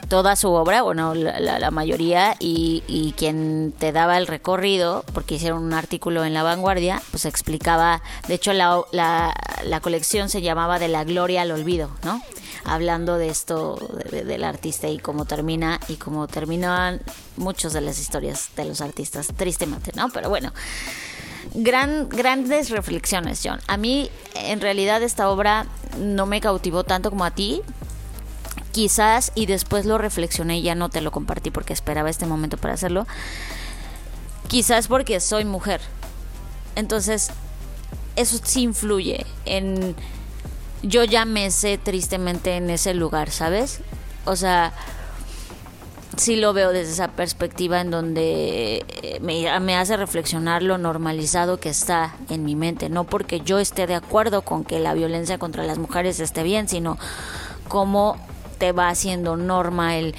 toda su obra, bueno, la, mayoría, y, quien te daba el recorrido, porque hicieron un artículo en La Vanguardia, pues explicaba, de hecho la, la colección se llamaba De la Gloria al Olvido, ¿no? Hablando de esto del artista y cómo termina y cómo terminan muchas de las historias de los artistas, tristemente, ¿no? Pero bueno gran, grandes reflexiones, John. A mí, en realidad, esta obra no me cautivó tanto como a ti. Quizás, y después lo reflexioné y ya no te lo compartí porque esperaba este momento para hacerlo. Quizás porque soy mujer. Entonces, eso sí influye en... Yo ya me sé tristemente en ese lugar, ¿sabes? O sea, sí lo veo desde esa perspectiva en donde eh, me, hace reflexionar lo normalizado que está en mi mente, no porque yo esté de acuerdo con que la violencia contra las mujeres esté bien, sino cómo te va haciendo norma el,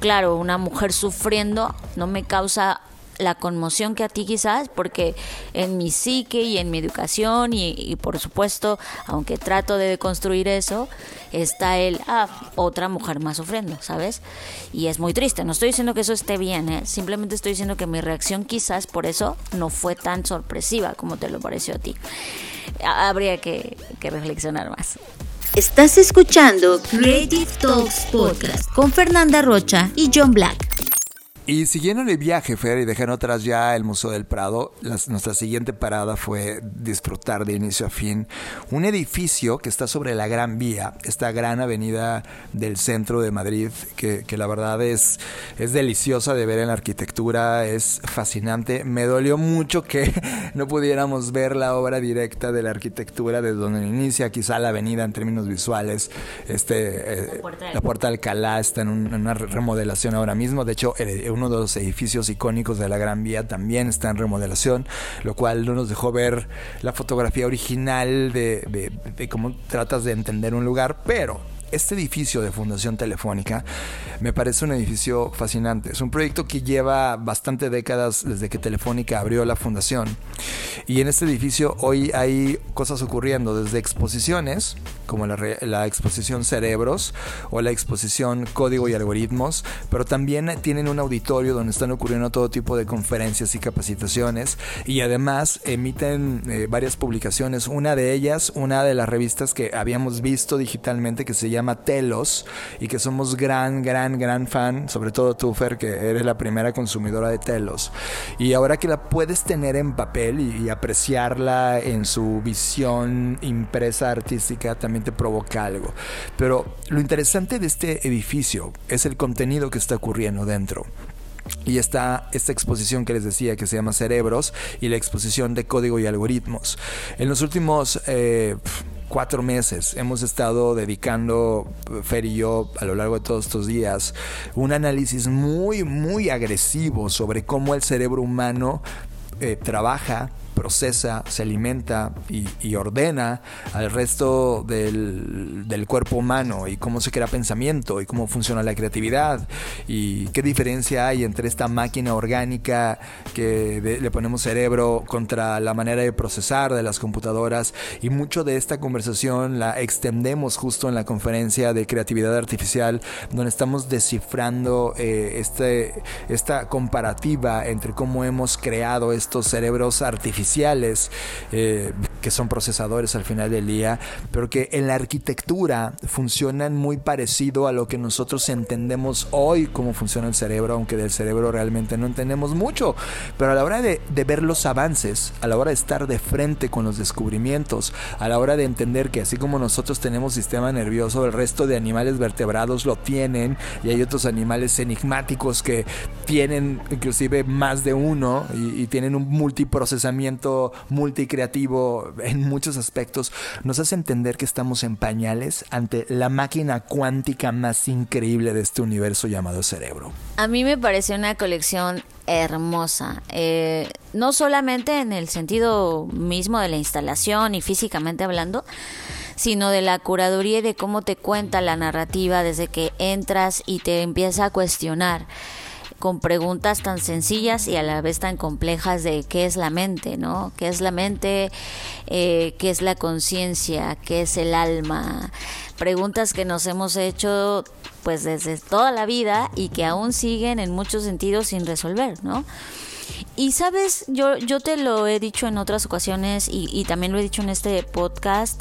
claro, una mujer sufriendo no me causa la conmoción que a ti quizás, porque en mi psique y en mi educación y, por supuesto, aunque trato de construir eso, está el, ah, otra mujer más sufriendo, ¿sabes? Y es muy triste, no estoy diciendo que eso esté bien, ¿eh? simplemente estoy diciendo que mi reacción quizás por eso no fue tan sorpresiva como te lo pareció a ti. Habría que, que reflexionar más. Estás escuchando Creative Talks Podcast con Fernanda Rocha y John Black. Y siguiendo el viaje, Fer, y dejando atrás ya el Museo del Prado, nuestra siguiente parada fue disfrutar de inicio a fin un edificio que está sobre la Gran Vía, esta gran avenida del centro de Madrid, que, la verdad es, es deliciosa de ver en la arquitectura, es fascinante. Me dolió mucho que no pudiéramos ver la obra directa de la arquitectura desde donde inicia quizá la avenida en términos visuales. Este, la, Puerta de Alcalá está en, en, una remodelación ahora mismo, de hecho, el, uno de los edificios icónicos de la Gran Vía también está en remodelación, lo cual no nos dejó ver la fotografía original de, de cómo tratas de entender un lugar, pero este edificio de Fundación Telefónica me parece un edificio fascinante. Es un proyecto que lleva bastante décadas desde que Telefónica abrió la fundación. Y en este edificio hoy hay cosas ocurriendo, desde exposiciones, como la, exposición Cerebros o la exposición Código y Algoritmos, pero también tienen un auditorio donde están ocurriendo todo tipo de conferencias y capacitaciones. Y además emiten eh, varias publicaciones. Una de ellas, una de las revistas que habíamos visto digitalmente que se llama Telos y que somos gran, gran, gran fan, sobre todo tú, Fer, que eres la primera consumidora de Telos. Y ahora que la puedes tener en papel y, apreciarla en su visión impresa artística, también provoca algo. Pero lo interesante de este edificio es el contenido que está ocurriendo dentro. Y está esta exposición que les decía que se llama Cerebros y la exposición de código y algoritmos. En los últimos... Eh, cuatro meses hemos estado dedicando, Fer y yo, a lo largo de todos estos días, un análisis muy, muy agresivo sobre cómo el cerebro humano eh, trabaja procesa, se alimenta y, ordena al resto del, cuerpo humano y cómo se crea pensamiento y cómo funciona la creatividad y qué diferencia hay entre esta máquina orgánica que le ponemos cerebro contra la manera de procesar de las computadoras. Y mucho de esta conversación la extendemos justo en la conferencia de creatividad artificial donde estamos descifrando eh, este, esta comparativa entre cómo hemos creado estos cerebros artificiales eh, que son procesadores al final del día, pero que en la arquitectura funcionan muy parecido a lo que nosotros entendemos hoy cómo funciona el cerebro, aunque del cerebro realmente no entendemos mucho. Pero a la hora de, de ver los avances, a la hora de estar de frente con los descubrimientos, a la hora de entender que así como nosotros tenemos sistema nervioso, el resto de animales vertebrados lo tienen y hay otros animales enigmáticos que tienen inclusive más de uno y, y tienen un multiprocesamiento multicreativo en muchos aspectos, nos hace entender que estamos en pañales ante la máquina cuántica más increíble de este universo llamado cerebro. A mí me parece una colección hermosa, eh, no solamente en el sentido mismo de la instalación y físicamente hablando, sino de la curaduría y de cómo te cuenta la narrativa desde que entras y te empieza a cuestionar con preguntas tan sencillas y a la vez tan complejas de qué es la mente, ¿no? ¿Qué es la mente? Eh, ¿Qué es la conciencia? ¿Qué es el alma? Preguntas que nos hemos hecho pues desde toda la vida y que aún siguen en muchos sentidos sin resolver, ¿no? Y sabes, yo, yo te lo he dicho en otras ocasiones y, y también lo he dicho en este podcast,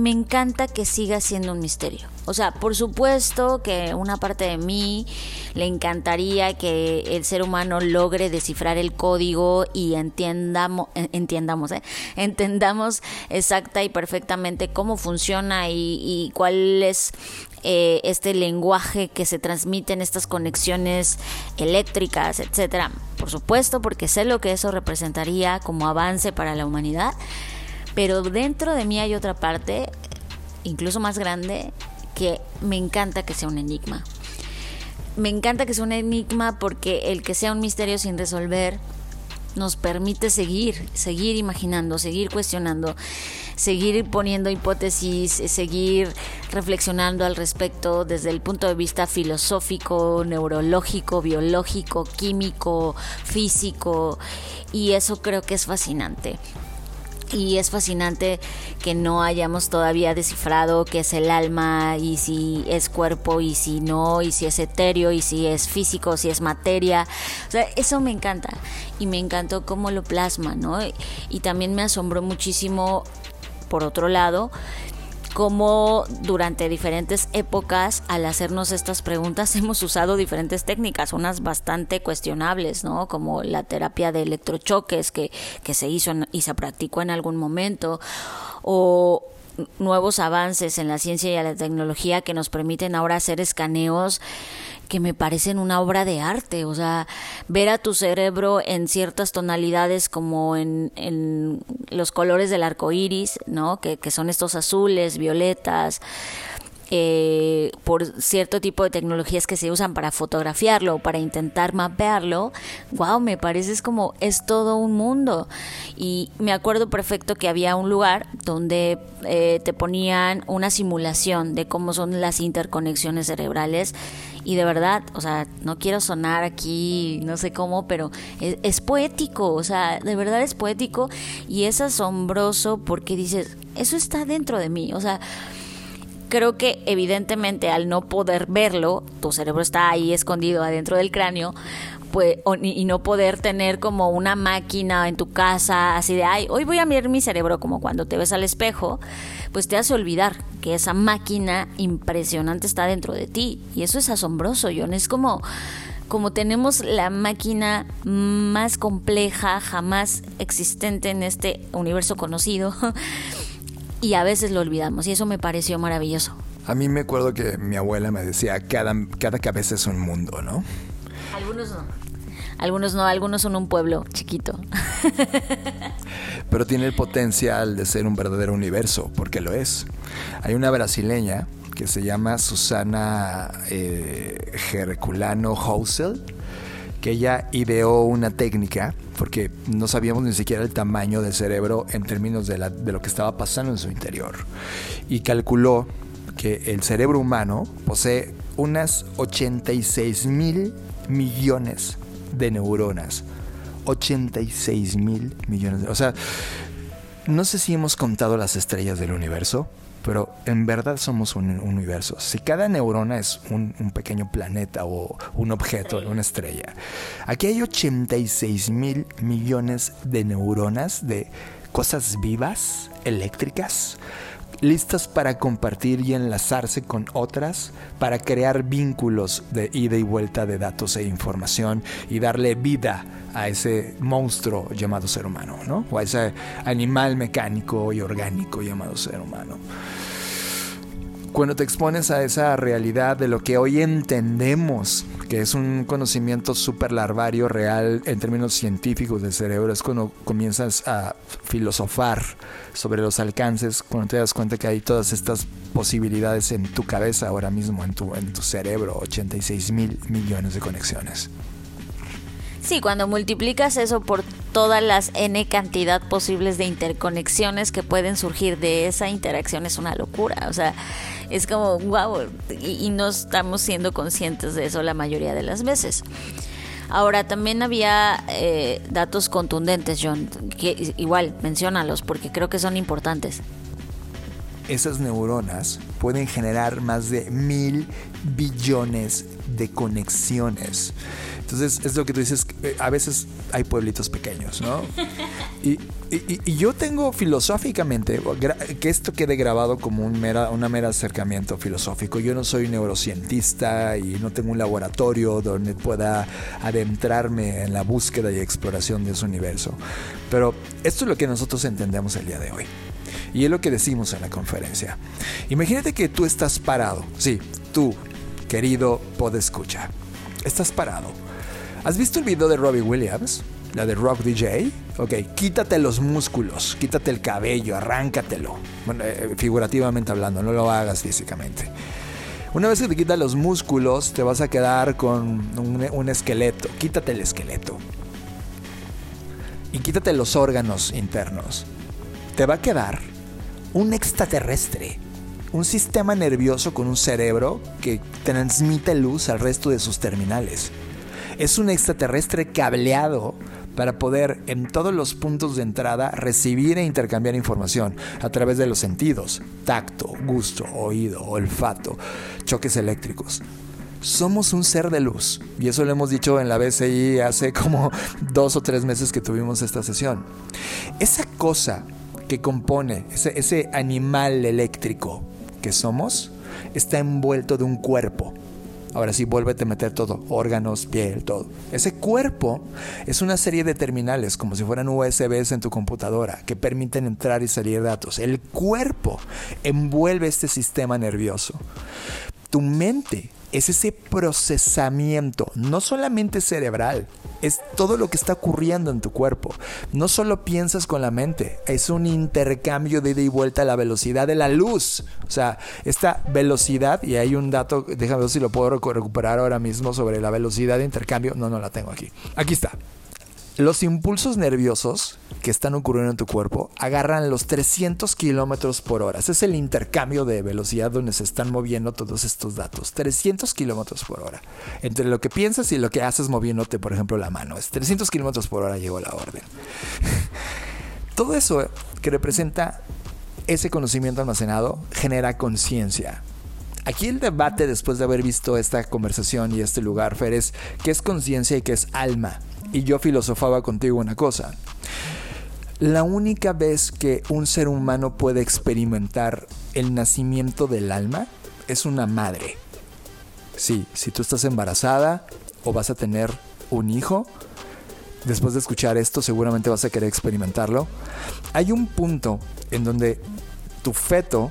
me encanta que siga siendo un misterio. O sea, por supuesto que una parte de mí le encantaría que el ser humano logre descifrar el código y entiendamos, entiendamos, ¿eh? entendamos exacta y perfectamente cómo funciona y, cuál es eh, este lenguaje que se transmite en estas conexiones eléctricas, etcétera. Por supuesto, porque sé lo que eso representaría como avance para la humanidad. Pero dentro de mí hay otra parte, incluso más grande, que me encanta que sea un enigma. Me encanta que sea un enigma porque el que sea un misterio sin resolver nos permite seguir, seguir imaginando, seguir cuestionando, seguir poniendo hipótesis, seguir reflexionando al respecto desde el punto de vista filosófico, neurológico, biológico, químico, físico, y eso creo que es fascinante y es fascinante que no hayamos todavía descifrado qué es el alma y si es cuerpo y si no, y si es etéreo y si es físico, si es materia. O sea, eso me encanta y me encantó cómo lo plasma, ¿no? Y también me asombró muchísimo, por otro lado, cómo durante diferentes épocas al hacernos estas preguntas hemos usado diferentes técnicas, unas bastante cuestionables, ¿no? Como la terapia de electrochoques que, que se hizo y se practicó en algún momento, o nuevos avances en la ciencia y la tecnología que nos permiten ahora hacer escaneos que me parecen una obra de arte, o sea, ver a tu cerebro en ciertas tonalidades como en, los colores del arco iris, ¿no? Que, que son estos azules, violetas, eh, por cierto tipo de tecnologías que se usan para fotografiarlo o para intentar mapearlo, wow, me parece es como es todo un mundo. Y me acuerdo perfecto que había un lugar donde eh, te ponían una simulación de cómo son las interconexiones cerebrales y de verdad, o sea, no quiero sonar aquí, no sé cómo, pero es, poético, o sea, de verdad es poético y es asombroso porque dices, eso está dentro de mí, o sea, creo que evidentemente al no poder verlo, tu cerebro está ahí escondido adentro del cráneo, pues, y no poder tener como una máquina en tu casa, así de, ay, hoy voy a mirar mi cerebro, como cuando te ves al espejo, pues te hace olvidar que esa máquina impresionante está dentro de ti. Y eso es asombroso, John. Es como, como tenemos la máquina más compleja jamás existente en este universo conocido. y a veces lo olvidamos y eso me pareció maravilloso. A mí me acuerdo que mi abuela me decía, cada, cada cabeza es un mundo, ¿no? Algunos no. Algunos no, algunos son un pueblo chiquito. Pero tiene el potencial de ser un verdadero universo, porque lo es. Hay una brasileña que se llama Susana eh, Herculano Housel, que ella ideó una técnica, porque no sabíamos ni siquiera el tamaño del cerebro en términos de, de lo que estaba pasando en su interior, y calculó que el cerebro humano posee unas 86 mil millones de neuronas. 86 mil millones. De, o sea, no sé si hemos contado las estrellas del universo, pero en verdad somos un, universo. Si cada neurona es un, pequeño planeta o un objeto, una estrella, aquí hay 86 mil millones de neuronas de cosas vivas, eléctricas, listas para compartir y enlazarse con otras, para crear vínculos de ida y vuelta de datos e información y darle vida a ese monstruo llamado ser humano, ¿no? O a ese animal mecánico y orgánico llamado ser humano cuando te expones a esa realidad de lo que hoy entendemos, que es un conocimiento súper larvario, real en términos científicos del cerebro, es cuando comienzas a filosofar sobre los alcances, cuando te das cuenta que hay todas estas posibilidades en tu cabeza ahora mismo, en tu, en tu cerebro, 86 mil millones de conexiones. Sí, cuando multiplicas eso por todas las n cantidad posibles de interconexiones que pueden surgir de esa interacción es una locura. O sea, es como, wow, y, no estamos siendo conscientes de eso la mayoría de las veces. Ahora, también había eh, datos contundentes, John, que igual, menciónalos porque creo que son importantes. Esas neuronas pueden generar más de mil billones de conexiones. Entonces, es lo que tú dices, eh, a veces hay pueblitos pequeños, ¿no? Y, yo tengo filosóficamente, que esto quede grabado como un mera, una mera acercamiento filosófico. Yo no soy neurocientista y no tengo un laboratorio donde pueda adentrarme en la búsqueda y exploración de ese universo. Pero esto es lo que nosotros entendemos el día de hoy. Y es lo que decimos en la conferencia. Imagínate que tú estás parado, sí, tú, querido podescucha, estás parado ¿Has visto el video de Robbie Williams? La de Rock DJ. Ok, quítate los músculos, quítate el cabello, arráncatelo. Bueno, eh, figurativamente hablando, no lo hagas físicamente. Una vez que te quitas los músculos, te vas a quedar con un, un esqueleto. Quítate el esqueleto. Y quítate los órganos internos. Te va a quedar un extraterrestre. Un sistema nervioso con un cerebro que transmite luz al resto de sus terminales es un extraterrestre cableado para poder en todos los puntos de entrada recibir e intercambiar información a través de los sentidos, tacto, gusto, oído, olfato, choques eléctricos. Somos un ser de luz y eso lo hemos dicho en la BCI hace como dos o tres meses que tuvimos esta sesión. Esa cosa que compone, ese, ese animal eléctrico que somos, está envuelto de un cuerpo Ahora sí, vuélvete a meter todo, órganos, piel, todo. Ese cuerpo es una serie de terminales, como si fueran USBs en tu computadora, que permiten entrar y salir datos. El cuerpo envuelve este sistema nervioso. Tu mente es ese procesamiento, no solamente cerebral, es todo lo que está ocurriendo en tu cuerpo. No solo piensas con la mente, es un intercambio de ida y vuelta a la velocidad de la luz. O sea, esta velocidad, y hay un dato, déjame ver si lo puedo recuperar ahora mismo sobre la velocidad de intercambio. No, no la tengo aquí. Aquí está. Los impulsos nerviosos que están ocurriendo en tu cuerpo agarran los 300 kilómetros por hora. Ese es el intercambio de velocidad donde se están moviendo todos estos datos. 300 kilómetros por hora. Entre lo que piensas y lo que haces moviéndote, por ejemplo, la mano. Es 300 kilómetros por hora llegó la orden. Todo eso que representa ese conocimiento almacenado genera conciencia. Aquí el debate después de haber visto esta conversación y este lugar, Fer, es qué es conciencia y qué es alma y yo filosofaba contigo una cosa. La única vez que un ser humano puede experimentar el nacimiento del alma es una madre. Sí, si tú estás embarazada o vas a tener un hijo, después de escuchar esto seguramente vas a querer experimentarlo. Hay un punto en donde tu feto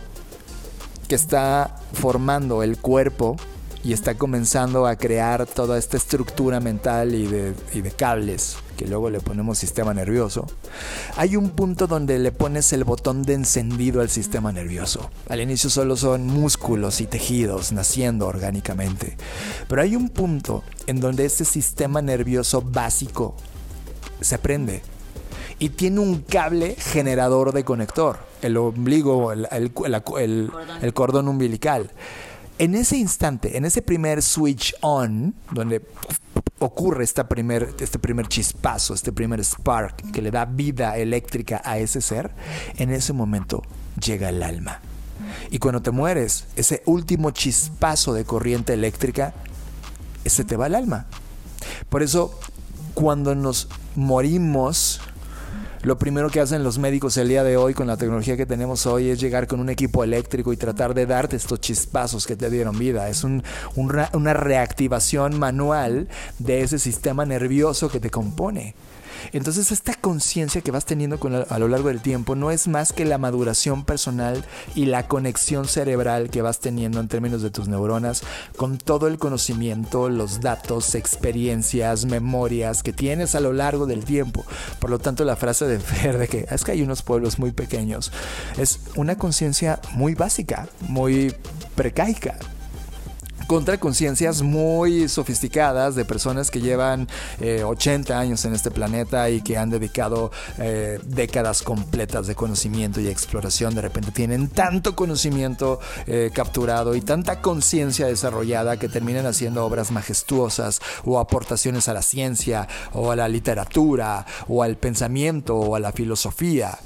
que está formando el cuerpo y está comenzando a crear toda esta estructura mental y de, cables que luego le ponemos sistema nervioso, hay un punto donde le pones el botón de encendido al sistema nervioso. Al inicio solo son músculos y tejidos naciendo orgánicamente, pero hay un punto en donde este sistema nervioso básico se prende y tiene un cable generador de conector, el ombligo, el, el cordón umbilical. En ese instante, en ese primer switch on, donde ocurre esta primer, este primer chispazo, este primer spark que le da vida eléctrica a ese ser, en ese momento llega el alma. Y cuando te mueres, ese último chispazo de corriente eléctrica, ese te va el alma. Por eso, cuando nos morimos, lo primero que hacen los médicos el día de hoy con la tecnología que tenemos hoy es llegar con un equipo eléctrico y tratar de darte estos chispazos que te dieron vida. Es una reactivación manual de ese sistema nervioso que te compone. Entonces esta conciencia que vas teniendo a lo largo del tiempo no es más que la maduración personal y la conexión cerebral que vas teniendo en términos de tus neuronas con todo el conocimiento, los datos, experiencias, memorias que tienes a lo largo del tiempo. Por lo tanto la frase de Fer de que es que hay unos pueblos muy pequeños es una conciencia muy básica, muy precaica contra conciencias muy sofisticadas de personas que llevan 80 eh, años en este planeta y que han dedicado eh, décadas completas de conocimiento y exploración. De repente tienen tanto conocimiento eh, capturado y tanta conciencia desarrollada que terminan haciendo obras majestuosas o aportaciones a la ciencia o a la literatura o al pensamiento o a la filosofía.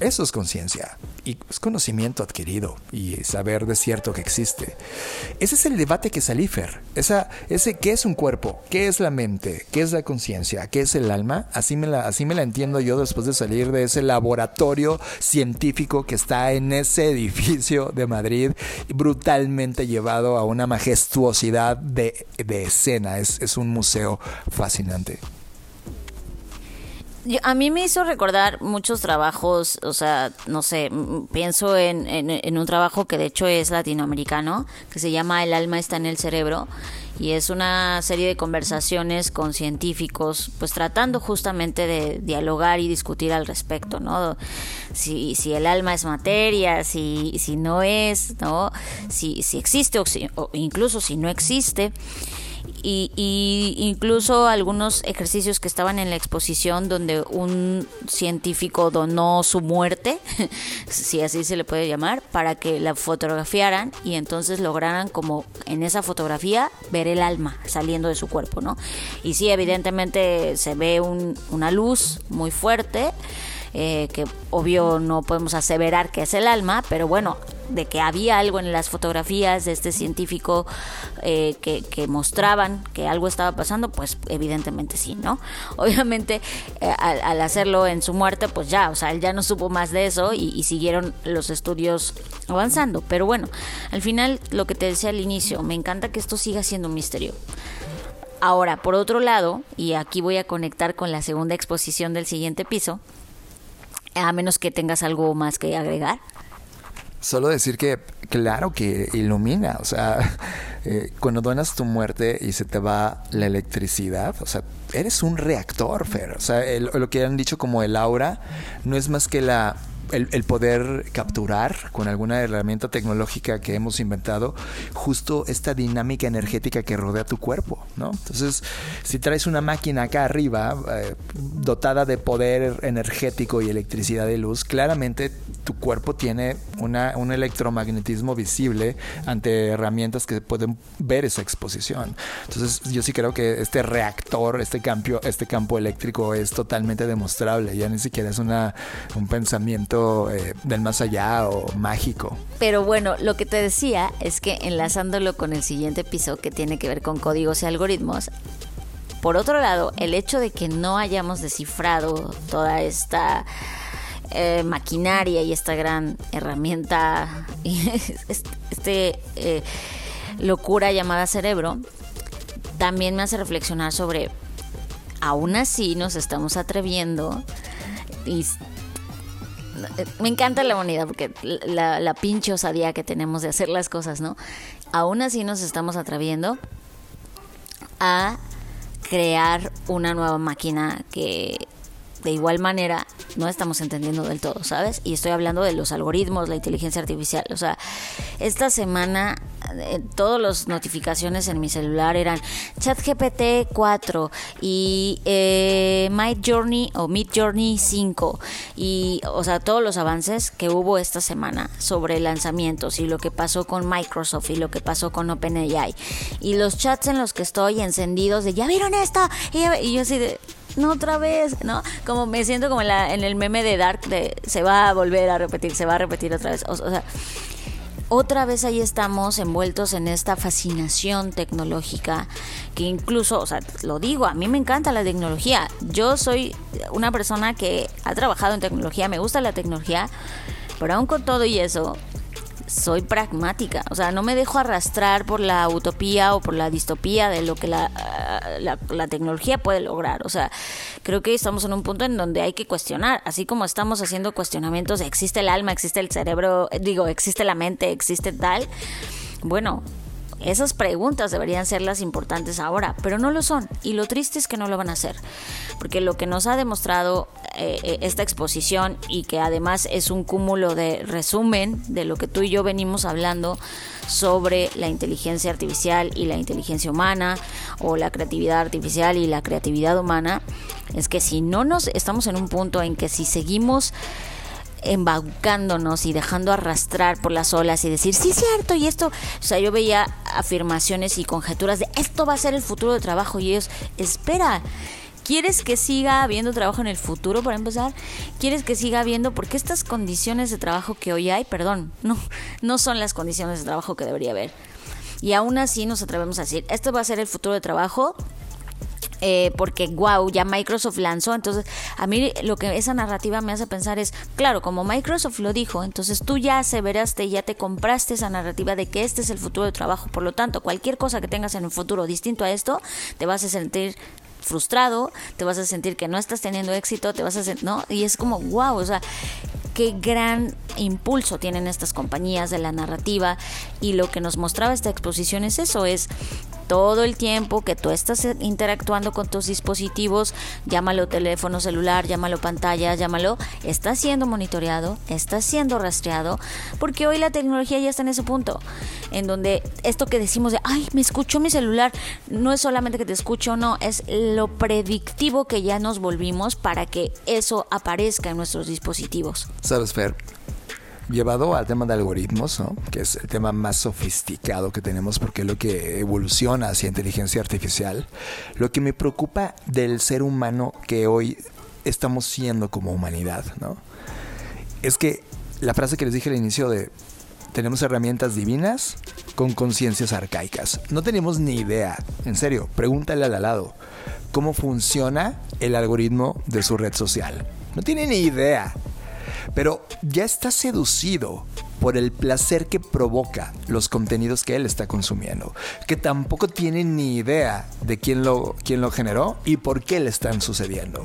Eso es conciencia y es conocimiento adquirido y saber de cierto que existe. Ese es el debate que salí, Fer. Esa, ese, ¿Qué es un cuerpo? ¿Qué es la mente? ¿Qué es la conciencia? ¿Qué es el alma? Así me, la, así me la entiendo yo después de salir de ese laboratorio científico que está en ese edificio de Madrid, brutalmente llevado a una majestuosidad de, escena. Es, es un museo fascinante a mí me hizo recordar muchos trabajos, o sea, no sé, pienso en, en, un trabajo que de hecho es latinoamericano, que se llama El alma está en el cerebro, y es una serie de conversaciones con científicos, pues tratando justamente de dialogar y discutir al respecto, ¿no? Si, si el alma es materia, si, si no es, ¿no? Si, si existe o, o incluso si no existe y, incluso algunos ejercicios que estaban en la exposición donde un científico donó su muerte, si así se le puede llamar, para que la fotografiaran y entonces lograran como en esa fotografía ver el alma saliendo de su cuerpo, ¿no? Y sí, evidentemente se ve una luz muy fuerte. Eh, que obvio no podemos aseverar que es el alma, pero bueno, de que había algo en las fotografías de este científico eh, que, mostraban que algo estaba pasando, pues evidentemente sí, ¿no? Obviamente eh, al, hacerlo en su muerte, pues ya, o sea, él ya no supo más de eso y, y siguieron los estudios avanzando. Pero bueno, al final lo que te decía al inicio, me encanta que esto siga siendo un misterio. Ahora, por otro lado, y aquí voy a conectar con la segunda exposición del siguiente piso, a menos que tengas algo más que agregar. Solo decir que, claro que ilumina, o sea, eh, cuando donas tu muerte y se te va la electricidad, o sea, eres un reactor, Fer. O sea, lo que han dicho como el aura no es más que la el, poder capturar con alguna herramienta tecnológica que hemos inventado justo esta dinámica energética que rodea tu cuerpo, ¿no? Entonces, si traes una máquina acá arriba eh, dotada de poder energético y electricidad de luz, claramente tu cuerpo tiene una, un electromagnetismo visible ante herramientas que pueden ver esa exposición. Entonces, yo sí creo que este reactor, este campo, este campo eléctrico es totalmente demostrable, ya ni siquiera es una, un pensamiento eh, del más allá o mágico. Pero bueno, lo que te decía es que enlazándolo con el siguiente piso que tiene que ver con códigos y algoritmos, por otro lado, el hecho de que no hayamos descifrado toda esta eh, maquinaria y esta gran herramienta, este eh, locura llamada cerebro, también me hace reflexionar sobre, aún así nos estamos atreviendo y me encanta la humanidad porque la, la pinche osadía que tenemos de hacer las cosas, ¿no? Aún así nos estamos atreviendo a crear una nueva máquina que de igual manera no estamos entendiendo del todo, ¿sabes? Y estoy hablando de los algoritmos, la inteligencia artificial. O sea, esta semana eh, todas las notificaciones en mi celular eran ChatGPT 4 y eh, Journey o Mid Journey 5 y o sea todos los avances que hubo esta semana sobre lanzamientos y lo que pasó con Microsoft y lo que pasó con OpenAI y los chats en los que estoy encendidos de ya vieron esto y, yo así de no otra vez, ¿no? Como me siento como en, la, en el meme de Dark de se va a volver a repetir, se va a repetir otra vez. o sea, otra vez ahí estamos envueltos en esta fascinación tecnológica que incluso, o sea, lo digo, a mí me encanta la tecnología. Yo soy una persona que ha trabajado en tecnología, me gusta la tecnología, pero aún con todo y eso, soy pragmática, o sea, no me dejo arrastrar por la utopía o por la distopía de lo que la, la, tecnología puede lograr. O sea, creo que estamos en un punto en donde hay que cuestionar, así como estamos haciendo cuestionamientos, existe el alma, existe el cerebro, digo, existe la mente, existe tal. Bueno, esas preguntas deberían ser las importantes ahora, pero no lo son. Y lo triste es que no lo van a hacer. Porque lo que nos ha demostrado eh, eh, esta exposición y que además es un cúmulo de resumen de lo que tú y yo venimos hablando sobre la inteligencia artificial y la inteligencia humana o la creatividad artificial y la creatividad humana, es que si no nos estamos en un punto en que si seguimos embaucándonos y dejando arrastrar por las olas y decir, sí, cierto, y esto, o sea, yo veía afirmaciones y conjeturas de esto va a ser el futuro de trabajo y ellos, espera, ¿Quieres que siga habiendo trabajo en el futuro, para empezar? ¿Quieres que siga habiendo? Porque estas condiciones de trabajo que hoy hay, perdón, no, no son las condiciones de trabajo que debería haber. Y aún así nos atrevemos a decir, esto va a ser el futuro de trabajo, eh, porque wow, ya Microsoft lanzó, entonces a mí lo que esa narrativa me hace pensar es, claro, como Microsoft lo dijo, entonces tú ya aseveraste, ya te compraste esa narrativa de que este es el futuro de trabajo, por lo tanto, cualquier cosa que tengas en el futuro distinto a esto, te vas a sentir frustrado, te vas a sentir que no estás teniendo éxito, te vas a sentir, ¿no? Y es como, wow, o sea, qué gran impulso tienen estas compañías de la narrativa. Y lo que nos mostraba esta exposición es eso, es todo el tiempo que tú estás interactuando con tus dispositivos, llámalo teléfono celular, llámalo pantalla, llámalo, está siendo monitoreado, está siendo rastreado, porque hoy la tecnología ya está en ese punto, en donde esto que decimos de, ay, me escuchó mi celular, no es solamente que te escucho, no, es lo predictivo que ya nos volvimos para que eso aparezca en nuestros dispositivos. Sabes, Fer, llevado al tema de algoritmos, que es el tema más sofisticado que tenemos porque es lo que evoluciona hacia inteligencia artificial, lo que me preocupa del ser humano que hoy estamos siendo como humanidad, ¿no? es que la frase que les dije al inicio de tenemos herramientas divinas con conciencias arcaicas. No tenemos ni idea, en serio, pregúntale al lado cómo funciona el algoritmo de su red social. No tiene ni idea pero ya está seducido por el placer que provoca los contenidos que él está consumiendo, que tampoco tiene ni idea de quién lo, quién lo generó y por qué le están sucediendo.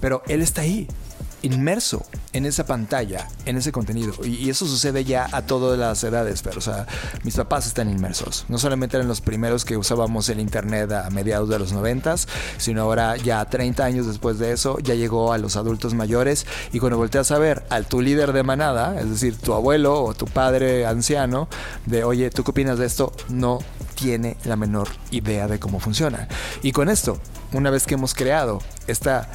Pero él está ahí, inmerso en esa pantalla, en ese contenido. Y, eso sucede ya a todas las edades, pero o sea, mis papás están inmersos. No solamente eran los primeros que usábamos el internet a mediados de los noventas, sino ahora ya 30 años después de eso, ya llegó a los adultos mayores. Y cuando volteas a ver al tu líder de manada, es decir, tu abuelo o tu padre anciano, de oye, ¿tú qué opinas de esto? No tiene la menor idea de cómo funciona. Y con esto, una vez que hemos creado esta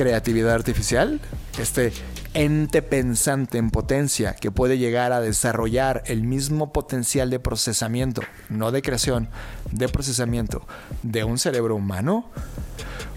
creatividad artificial, este ente pensante en potencia que puede llegar a desarrollar el mismo potencial de procesamiento, no de creación, de procesamiento de un cerebro humano,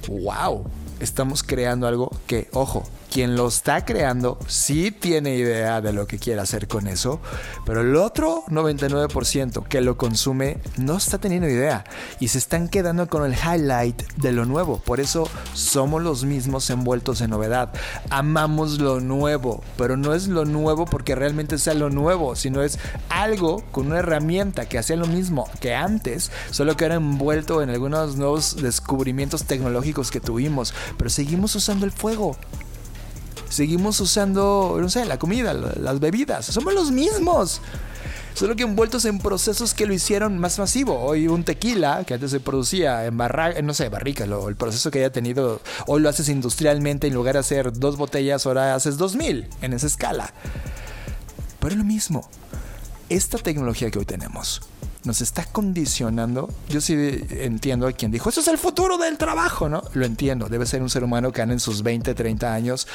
wow, estamos creando algo que, ojo, quien lo está creando sí tiene idea de lo que quiere hacer con eso, pero el otro 99% que lo consume no está teniendo idea y se están quedando con el highlight de lo nuevo. Por eso somos los mismos envueltos en novedad. Amamos lo nuevo, pero no es lo nuevo porque realmente sea lo nuevo, sino es algo con una herramienta que hacía lo mismo que antes, solo que era envuelto en algunos nuevos descubrimientos tecnológicos que tuvimos, pero seguimos usando el fuego seguimos usando, no sé, la comida, las bebidas, somos los mismos. Solo que envueltos en procesos que lo hicieron más masivo. Hoy un tequila que antes se producía en barra, no sé, barrica, el proceso que haya tenido, hoy lo haces industrialmente, en lugar de hacer dos botellas, ahora haces dos mil en esa escala. Pero es lo mismo. Esta tecnología que hoy tenemos nos está condicionando. Yo sí entiendo a quien dijo, eso es el futuro del trabajo, ¿no? Lo entiendo, debe ser un ser humano que anda en sus 20, 30 años,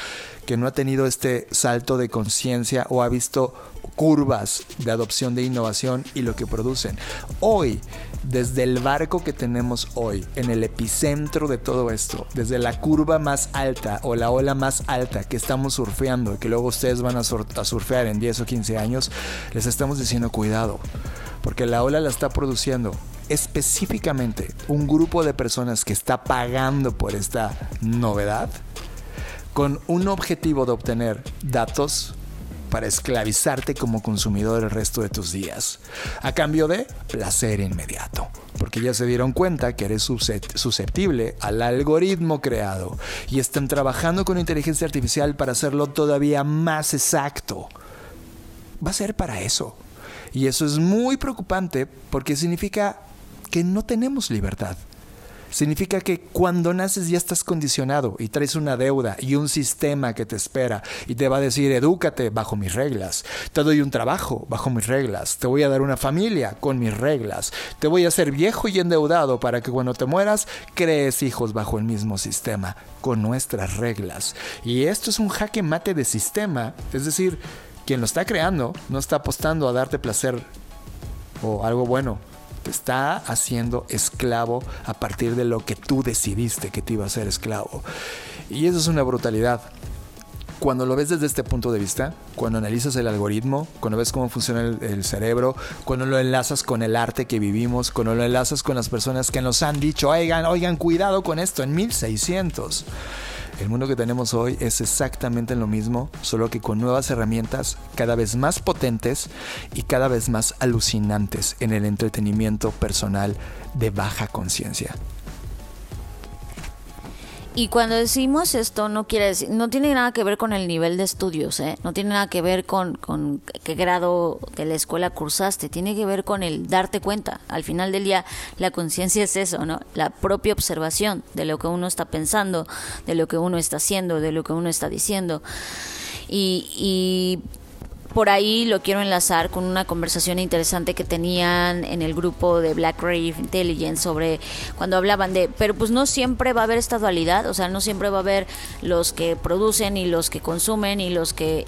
que no ha tenido este salto de conciencia o ha visto curvas de adopción de innovación y lo que producen. Hoy, desde el barco que tenemos hoy, en el epicentro de todo esto, desde la curva más alta o la ola más alta que estamos surfeando que luego ustedes van a, a surfear en 10 o 15 años, les estamos diciendo cuidado porque la ola la está produciendo específicamente un grupo de personas que está pagando por esta novedad con un objetivo de obtener datos para esclavizarte como consumidor el resto de tus días, a cambio de placer inmediato, porque ya se dieron cuenta que eres susceptible al algoritmo creado y están trabajando con inteligencia artificial para hacerlo todavía más exacto. Va a ser para eso. Y eso es muy preocupante porque significa que no tenemos libertad. Significa que cuando naces ya estás condicionado y traes una deuda y un sistema que te espera y te va a decir, edúcate bajo mis reglas, te doy un trabajo bajo mis reglas, te voy a dar una familia con mis reglas, te voy a hacer viejo y endeudado para que cuando te mueras crees hijos bajo el mismo sistema, con nuestras reglas. Y esto es un jaque mate de sistema, es decir, quien lo está creando no está apostando a darte placer o algo bueno. Te está haciendo esclavo a partir de lo que tú decidiste que te iba a ser esclavo. Y eso es una brutalidad. Cuando lo ves desde este punto de vista, cuando analizas el algoritmo, cuando ves cómo funciona el, el, cerebro, cuando lo enlazas con el arte que vivimos, cuando lo enlazas con las personas que nos han dicho, oigan, oigan, cuidado con esto en 1600. El mundo que tenemos hoy es exactamente lo mismo, solo que con nuevas herramientas cada vez más potentes y cada vez más alucinantes en el entretenimiento personal de baja conciencia. Y cuando decimos esto, no quiere decir, no tiene nada que ver con el nivel de estudios, ¿eh? no tiene nada que ver con, con qué grado de la escuela cursaste, tiene que ver con el darte cuenta. Al final del día, la conciencia es eso, ¿no? La propia observación de lo que uno está pensando, de lo que uno está haciendo, de lo que uno está diciendo. Y, y por ahí lo quiero enlazar con una conversación interesante que tenían en el grupo de Black Rave Intelligence sobre cuando hablaban de, pero pues no siempre va a haber esta dualidad, o sea, no siempre va a haber los que producen y los que consumen y los que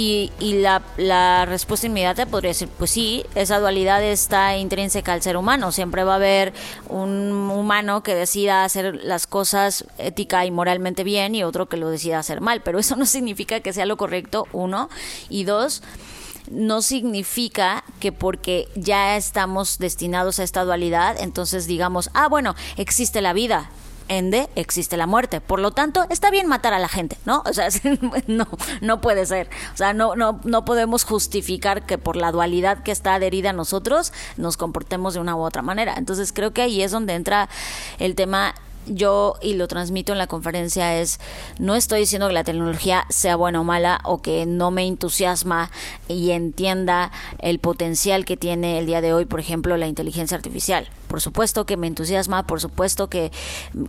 y, la, la, respuesta inmediata podría ser, pues sí, esa dualidad está intrínseca al ser humano. Siempre va a haber un humano que decida hacer las cosas ética y moralmente bien y otro que lo decida hacer mal. Pero eso no significa que sea lo correcto, uno. Y dos, no significa que porque ya estamos destinados a esta dualidad, entonces digamos, ah, bueno, existe la vida, ende existe la muerte. Por lo tanto, está bien matar a la gente, ¿no? O sea, no, no puede ser. O sea, no, no, no podemos justificar que por la dualidad que está adherida a nosotros nos comportemos de una u otra manera. Entonces, creo que ahí es donde entra el tema yo y lo transmito en la conferencia es no estoy diciendo que la tecnología sea buena o mala o que no me entusiasma y entienda el potencial que tiene el día de hoy, por ejemplo, la inteligencia artificial. Por supuesto que me entusiasma, por supuesto que,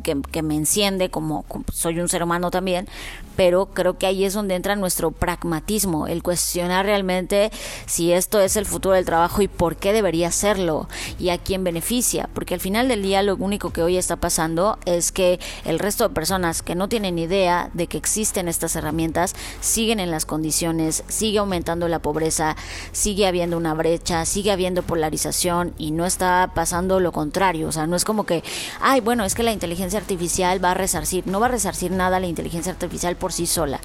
que, me enciende como, soy un ser humano también, pero creo que ahí es donde entra nuestro pragmatismo, el cuestionar realmente si esto es el futuro del trabajo y por qué debería serlo y a quién beneficia, porque al final del día lo único que hoy está pasando es que el resto de personas que no tienen idea de que existen estas herramientas siguen en las condiciones, sigue aumentando la pobreza, sigue habiendo una brecha, sigue habiendo polarización y no está pasando lo contrario, o sea, no es como que, ay, bueno, es que la inteligencia artificial va a resarcir, no va a resarcir nada la inteligencia artificial por sí sola.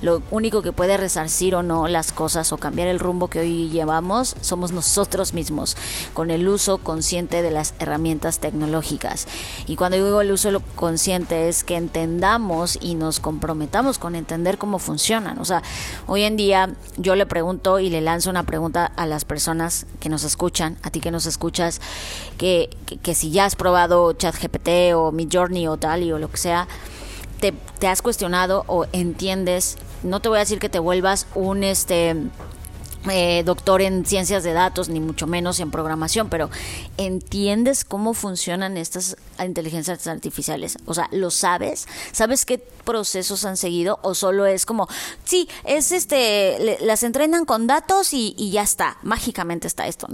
Lo único que puede resarcir o no las cosas o cambiar el rumbo que hoy llevamos somos nosotros mismos, con el uso consciente de las herramientas tecnológicas. Y cuando digo el uso consciente es que entendamos y nos comprometamos con entender cómo funcionan. O sea, hoy en día yo le pregunto y le lanzo una pregunta a las personas que nos escuchan, a ti que nos escuchas, que, que, si ya has probado ChatGPT o Midjourney o tal y o lo que sea, te, te has cuestionado o entiendes, no te voy a decir que te vuelvas un este eh, doctor en ciencias de datos, ni mucho menos en programación, pero entiendes cómo funcionan estas inteligencias artificiales. O sea, ¿lo sabes? ¿Sabes qué procesos han seguido? ¿O solo es como, sí, es este, las entrenan con datos y, y ya está, mágicamente está esto?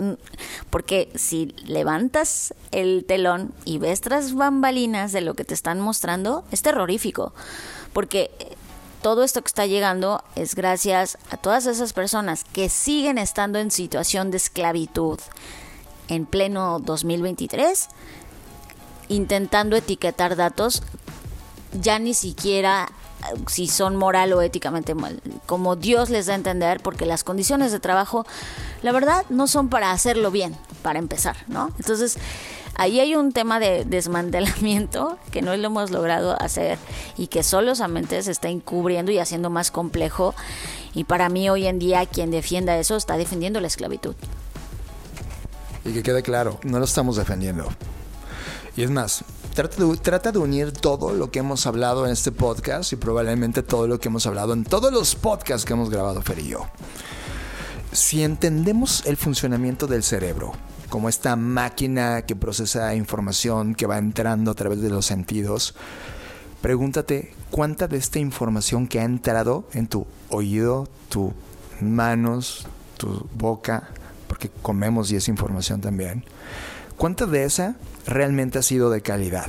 Porque si levantas el telón y ves tras bambalinas de lo que te están mostrando, es terrorífico. Porque todo esto que está llegando es gracias a todas esas personas que siguen estando en situación de esclavitud en pleno 2023, intentando etiquetar datos, ya ni siquiera eh, si son moral o éticamente mal, como Dios les da a entender, porque las condiciones de trabajo, la verdad, no son para hacerlo bien, para empezar, ¿no? Entonces, Ahí hay un tema de desmantelamiento que no lo hemos logrado hacer y que solamente se está encubriendo y haciendo más complejo. Y para mí hoy en día quien defienda eso está defendiendo la esclavitud. Y que quede claro, no lo estamos defendiendo. Y es más, trata de, trata de, unir todo lo que hemos hablado en este podcast y probablemente todo lo que hemos hablado en todos los podcasts que hemos grabado Fer y yo. Si entendemos el funcionamiento del cerebro, como esta máquina que procesa información que va entrando a través de los sentidos, pregúntate cuánta de esta información que ha entrado en tu oído, tus manos, tu boca, porque comemos y es información también, cuánta de esa realmente ha sido de calidad.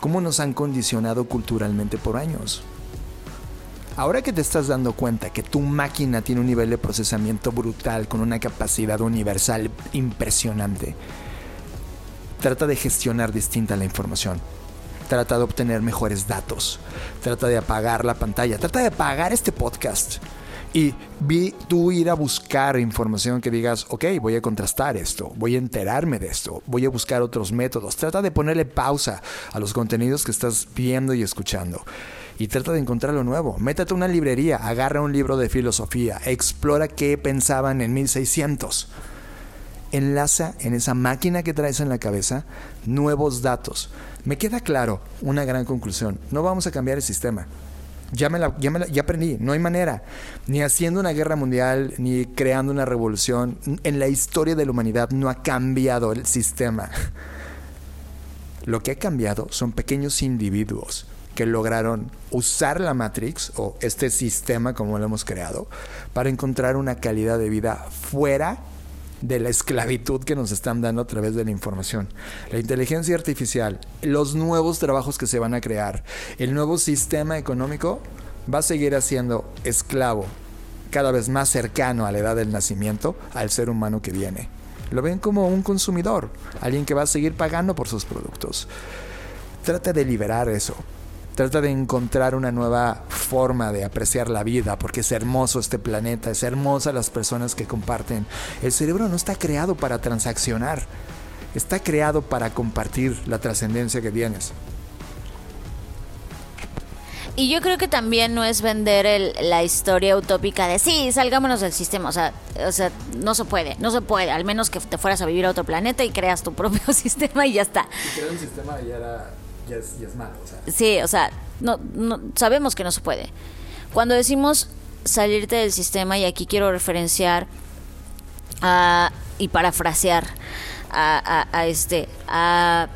¿Cómo nos han condicionado culturalmente por años? Ahora que te estás dando cuenta que tu máquina tiene un nivel de procesamiento brutal con una capacidad universal impresionante, trata de gestionar distinta la información. Trata de obtener mejores datos. Trata de apagar la pantalla. Trata de apagar este podcast. Y vi tú ir a buscar información que digas, ok, voy a contrastar esto, voy a enterarme de esto, voy a buscar otros métodos. Trata de ponerle pausa a los contenidos que estás viendo y escuchando y trata de encontrar lo nuevo. Métate a una librería, agarra un libro de filosofía, explora qué pensaban en 1600. Enlaza en esa máquina que traes en la cabeza nuevos datos. Me queda claro una gran conclusión. No vamos a cambiar el sistema. Ya, me la, ya, me ya aprendí, no hay manera. Ni haciendo una guerra mundial, ni creando una revolución. En la historia de la humanidad no ha cambiado el sistema. Lo que ha cambiado son pequeños individuos que lograron usar la Matrix o este sistema como lo hemos creado para encontrar una calidad de vida fuera de la esclavitud que nos están dando a través de la información. La inteligencia artificial, los nuevos trabajos que se van a crear, el nuevo sistema económico va a seguir haciendo esclavo cada vez más cercano a la edad del nacimiento al ser humano que viene. Lo ven como un consumidor, alguien que va a seguir pagando por sus productos. Trata de liberar eso. Trata de encontrar una nueva forma de apreciar la vida, porque es hermoso este planeta, es hermosa las personas que comparten. El cerebro no está creado para transaccionar, está creado para compartir la trascendencia que tienes. Y yo creo que también no es vender la historia utópica de sí, salgámonos del sistema. O sea, o sea, no se puede, no se puede. Al menos que te fueras a vivir a otro planeta y creas tu propio sistema y ya está. Y crear un sistema ya era ya es, malo. Sí, o sea, no, sabemos que no se puede. Cuando decimos salirte del sistema, y aquí quiero referenciar y parafrasear a, este, a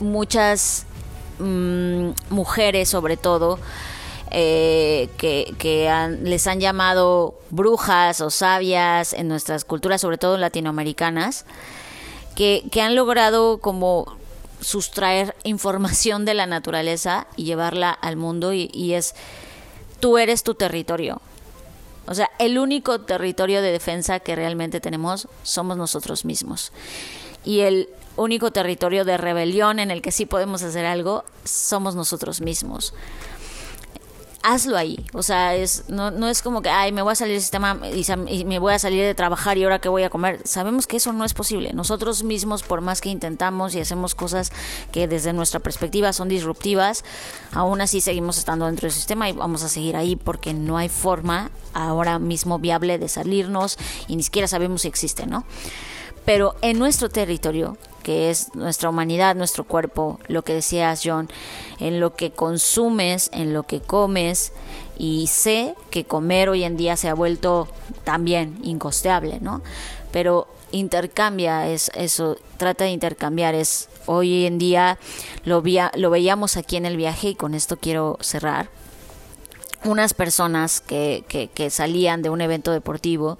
muchas mm, mujeres sobre todo, eh, que, les han llamado brujas o sabias en nuestras culturas, sobre todo latinoamericanas, que han logrado como sustraer información de la naturaleza y llevarla al mundo y, es, tú eres tu territorio. O sea, el único territorio de defensa que realmente tenemos somos nosotros mismos. Y el único territorio de rebelión en el que sí podemos hacer algo somos nosotros mismos hazlo ahí. O sea, es, no, no es como que, ay, me voy a salir del sistema y, me voy a salir de trabajar y ahora que voy a comer. Sabemos que eso no es posible. Nosotros mismos, por más que intentamos y hacemos cosas que desde nuestra perspectiva son disruptivas, aún así seguimos estando dentro del sistema y vamos a seguir ahí porque no hay forma ahora mismo viable de salirnos y ni siquiera sabemos si existe, ¿no? Pero en nuestro territorio que es nuestra humanidad, nuestro cuerpo, lo que decías John, en lo que consumes, en lo que comes, y sé que comer hoy en día se ha vuelto también incosteable, ¿no? Pero intercambia es eso, trata de intercambiar, es hoy en día lo, lo veíamos aquí en el viaje y con esto quiero cerrar. Unas personas que, que salían de un evento deportivo,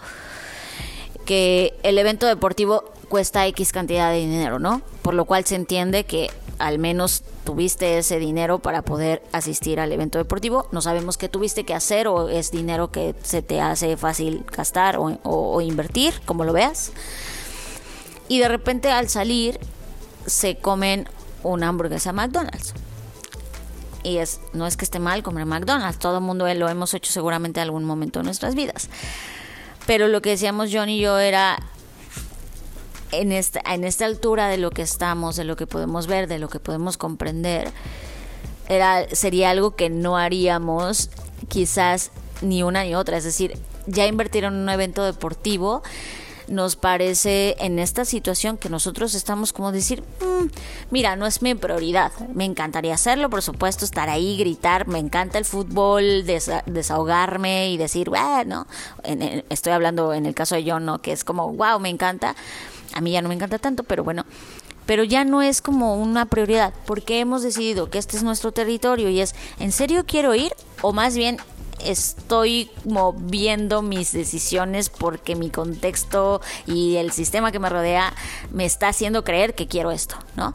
que el evento deportivo cuesta X cantidad de dinero, ¿no? Por lo cual se entiende que al menos tuviste ese dinero para poder asistir al evento deportivo. No sabemos qué tuviste que hacer o es dinero que se te hace fácil gastar o, invertir, como lo veas. Y de repente al salir se comen una hamburguesa McDonald's. Y es, no es que esté mal comer McDonald's, todo el mundo lo hemos hecho seguramente en algún momento de nuestras vidas. Pero lo que decíamos John y yo era, en esta, en esta altura de lo que estamos, de lo que podemos ver, de lo que podemos comprender, era, sería algo que no haríamos quizás ni una ni otra. Es decir, ya invertir en un evento deportivo nos parece en esta situación que nosotros estamos como decir, mm, mira, no es mi prioridad, me encantaría hacerlo, por supuesto, estar ahí, gritar, me encanta el fútbol, desahogarme y decir, bueno, estoy hablando en el caso de John, ¿no? que es como, wow, me encanta, a mí ya no me encanta tanto, pero bueno, pero ya no es como una prioridad, porque hemos decidido que este es nuestro territorio y es, ¿en serio quiero ir? O más bien, estoy moviendo mis decisiones porque mi contexto y el sistema que me rodea me está haciendo creer que quiero esto, ¿no?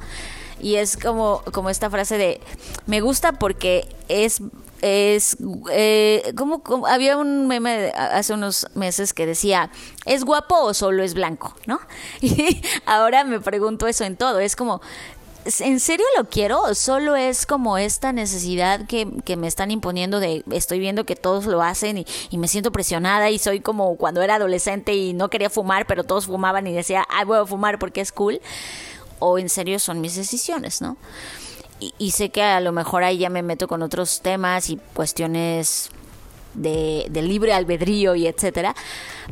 Y es como, como esta frase de, me gusta porque es es eh, como, había un meme hace unos meses que decía es guapo o solo es blanco no y ahora me pregunto eso en todo es como ¿En serio lo quiero? ¿O solo es como esta necesidad que, que, me están imponiendo de estoy viendo que todos lo hacen y, y, me siento presionada y soy como cuando era adolescente y no quería fumar, pero todos fumaban y decía, ah, voy a fumar porque es cool? ¿O en serio son mis decisiones, no? Y, sé que a lo mejor ahí ya me meto con otros temas y cuestiones de, libre albedrío y etcétera.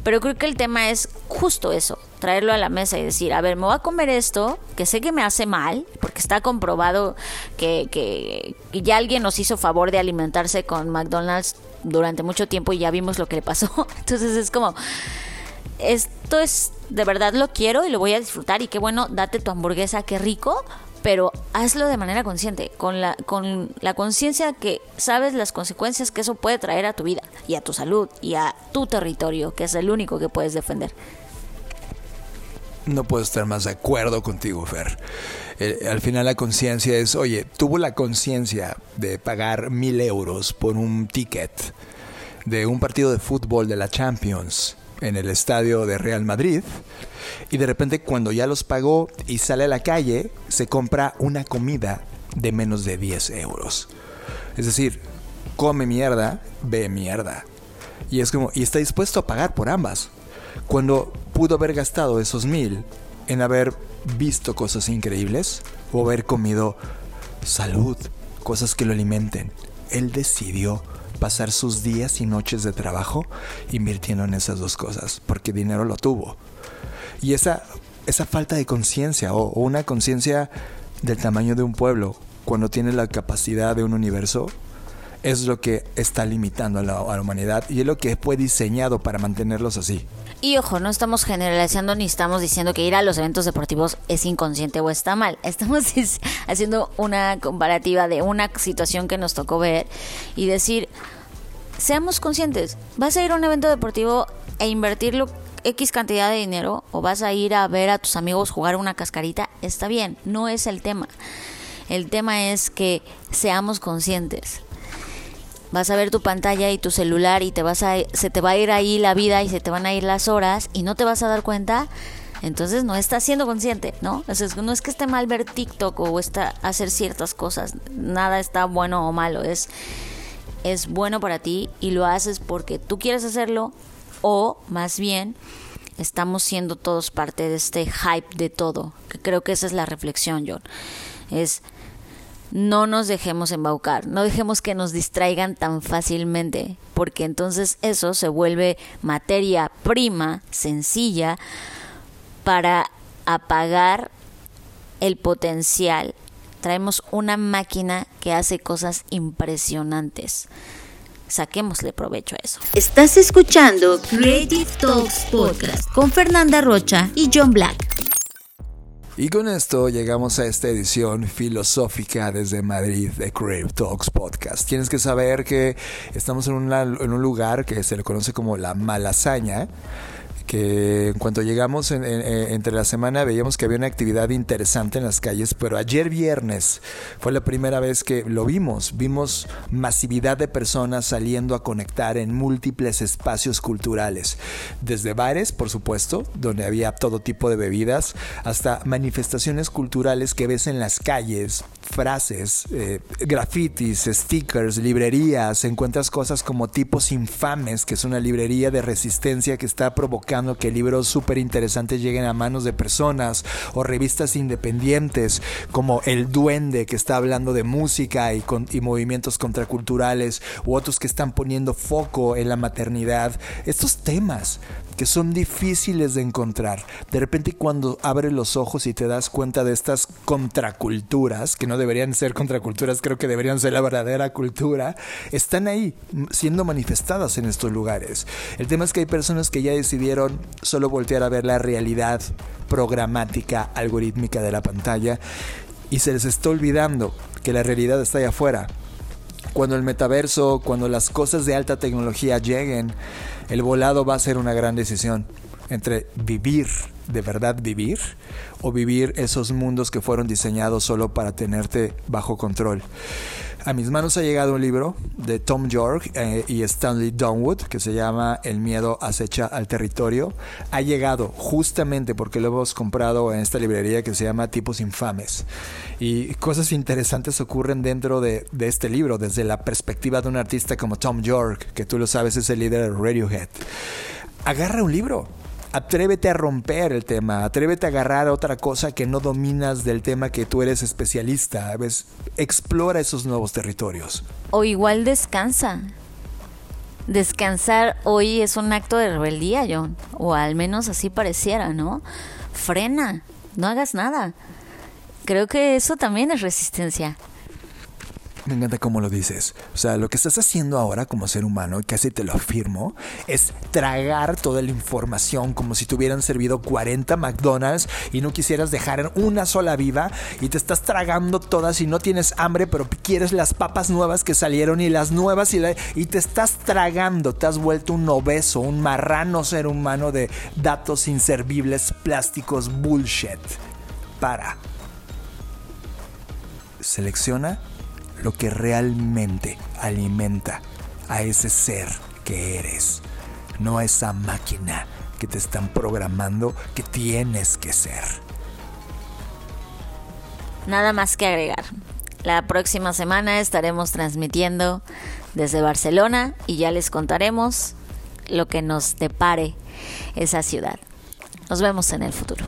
Pero creo que el tema es justo eso, traerlo a la mesa y decir, a ver, me voy a comer esto, que sé que me hace mal, porque está comprobado que, que, ya alguien nos hizo favor de alimentarse con McDonald's durante mucho tiempo y ya vimos lo que le pasó. Entonces es como, esto es, de verdad lo quiero y lo voy a disfrutar y qué bueno, date tu hamburguesa, qué rico, pero hazlo de manera consciente, con la, con la conciencia que sabes las consecuencias que eso puede traer a tu vida y a tu salud y a tu territorio, que es el único que puedes defender. No puedo estar más de acuerdo contigo, Fer. Eh, al final la conciencia es, oye, tuvo la conciencia de pagar mil euros por un ticket de un partido de fútbol de la Champions en el estadio de Real Madrid y de repente cuando ya los pagó y sale a la calle, se compra una comida de menos de 10 euros. Es decir, come mierda, ve mierda. Y es como, y está dispuesto a pagar por ambas. Cuando pudo haber gastado esos mil en haber visto cosas increíbles o haber comido salud, cosas que lo alimenten. Él decidió pasar sus días y noches de trabajo invirtiendo en esas dos cosas, porque dinero lo tuvo. Y esa, esa falta de conciencia o, una conciencia del tamaño de un pueblo, cuando tiene la capacidad de un universo, es lo que está limitando a la, humanidad y es lo que fue diseñado para mantenerlos así. Y ojo, no estamos generalizando ni estamos diciendo que ir a los eventos deportivos es inconsciente o está mal. Estamos haciendo una comparativa de una situación que nos tocó ver y decir, seamos conscientes, vas a ir a un evento deportivo e invertirlo X cantidad de dinero o vas a ir a ver a tus amigos jugar una cascarita, está bien, no es el tema. El tema es que seamos conscientes. Vas a ver tu pantalla y tu celular y te vas a, se te va a ir ahí la vida y se te van a ir las horas y no te vas a dar cuenta. Entonces no estás siendo consciente, ¿no? no es que esté mal ver TikTok o está hacer ciertas cosas. Nada está bueno o malo. Es, es bueno para ti y lo haces porque tú quieres hacerlo o más bien estamos siendo todos parte de este hype de todo, que creo que esa es la reflexión, John. Es no nos dejemos embaucar, no dejemos que nos distraigan tan fácilmente, porque entonces eso se vuelve materia prima, sencilla, para apagar el potencial. Traemos una máquina que hace cosas impresionantes. Saquémosle provecho a eso. Estás escuchando Creative Talks Podcast con Fernanda Rocha y John Black. Y con esto llegamos a esta edición filosófica desde Madrid de Crave Talks Podcast. Tienes que saber que estamos en, en un lugar que se le conoce como la Malasaña que en cuanto llegamos entre la semana veíamos que había una actividad interesante en las calles, pero ayer viernes fue la primera vez que lo vimos, vimos masividad de personas saliendo a conectar en múltiples espacios culturales, desde bares, por supuesto, donde había todo tipo de bebidas, hasta manifestaciones culturales que ves en las calles, frases, eh, grafitis, stickers, librerías, encuentras cosas como tipos infames, que es una librería de resistencia que está provocando que libros súper interesantes lleguen a manos de personas, o revistas independientes como El Duende, que está hablando de música y, movimientos contraculturales, u otros que están poniendo foco en la maternidad. Estos temas que son difíciles de encontrar. De repente cuando abres los ojos y te das cuenta de estas contraculturas, que no deberían ser contraculturas, creo que deberían ser la verdadera cultura, están ahí siendo manifestadas en estos lugares. El tema es que hay personas que ya decidieron solo voltear a ver la realidad programática, algorítmica de la pantalla y se les está olvidando que la realidad está allá afuera. Cuando el metaverso, cuando las cosas de alta tecnología lleguen, el volado va a ser una gran decisión entre vivir, de verdad vivir, o vivir esos mundos que fueron diseñados solo para tenerte bajo control. A mis manos ha llegado un libro de Tom York eh, y Stanley Donwood que se llama El miedo acecha al territorio. Ha llegado justamente porque lo hemos comprado en esta librería que se llama Tipos Infames. Y cosas interesantes ocurren dentro de, de este libro desde la perspectiva de un artista como Tom York, que tú lo sabes es el líder de Radiohead. Agarra un libro atrévete a romper el tema, atrévete a agarrar otra cosa que no dominas del tema que tú eres especialista, ¿ves? explora esos nuevos territorios. O igual descansa. Descansar hoy es un acto de rebeldía, John, o al menos así pareciera, ¿no? Frena, no hagas nada. Creo que eso también es resistencia. Me encanta cómo lo dices. O sea, lo que estás haciendo ahora como ser humano, casi te lo afirmo, es tragar toda la información como si te hubieran servido 40 McDonald's y no quisieras dejar una sola viva y te estás tragando todas y no tienes hambre, pero quieres las papas nuevas que salieron y las nuevas y, y te estás tragando. Te has vuelto un obeso, un marrano ser humano de datos inservibles, plásticos, bullshit. Para. Selecciona lo que realmente alimenta a ese ser que eres, no a esa máquina que te están programando que tienes que ser. Nada más que agregar. La próxima semana estaremos transmitiendo desde Barcelona y ya les contaremos lo que nos depare esa ciudad. Nos vemos en el futuro.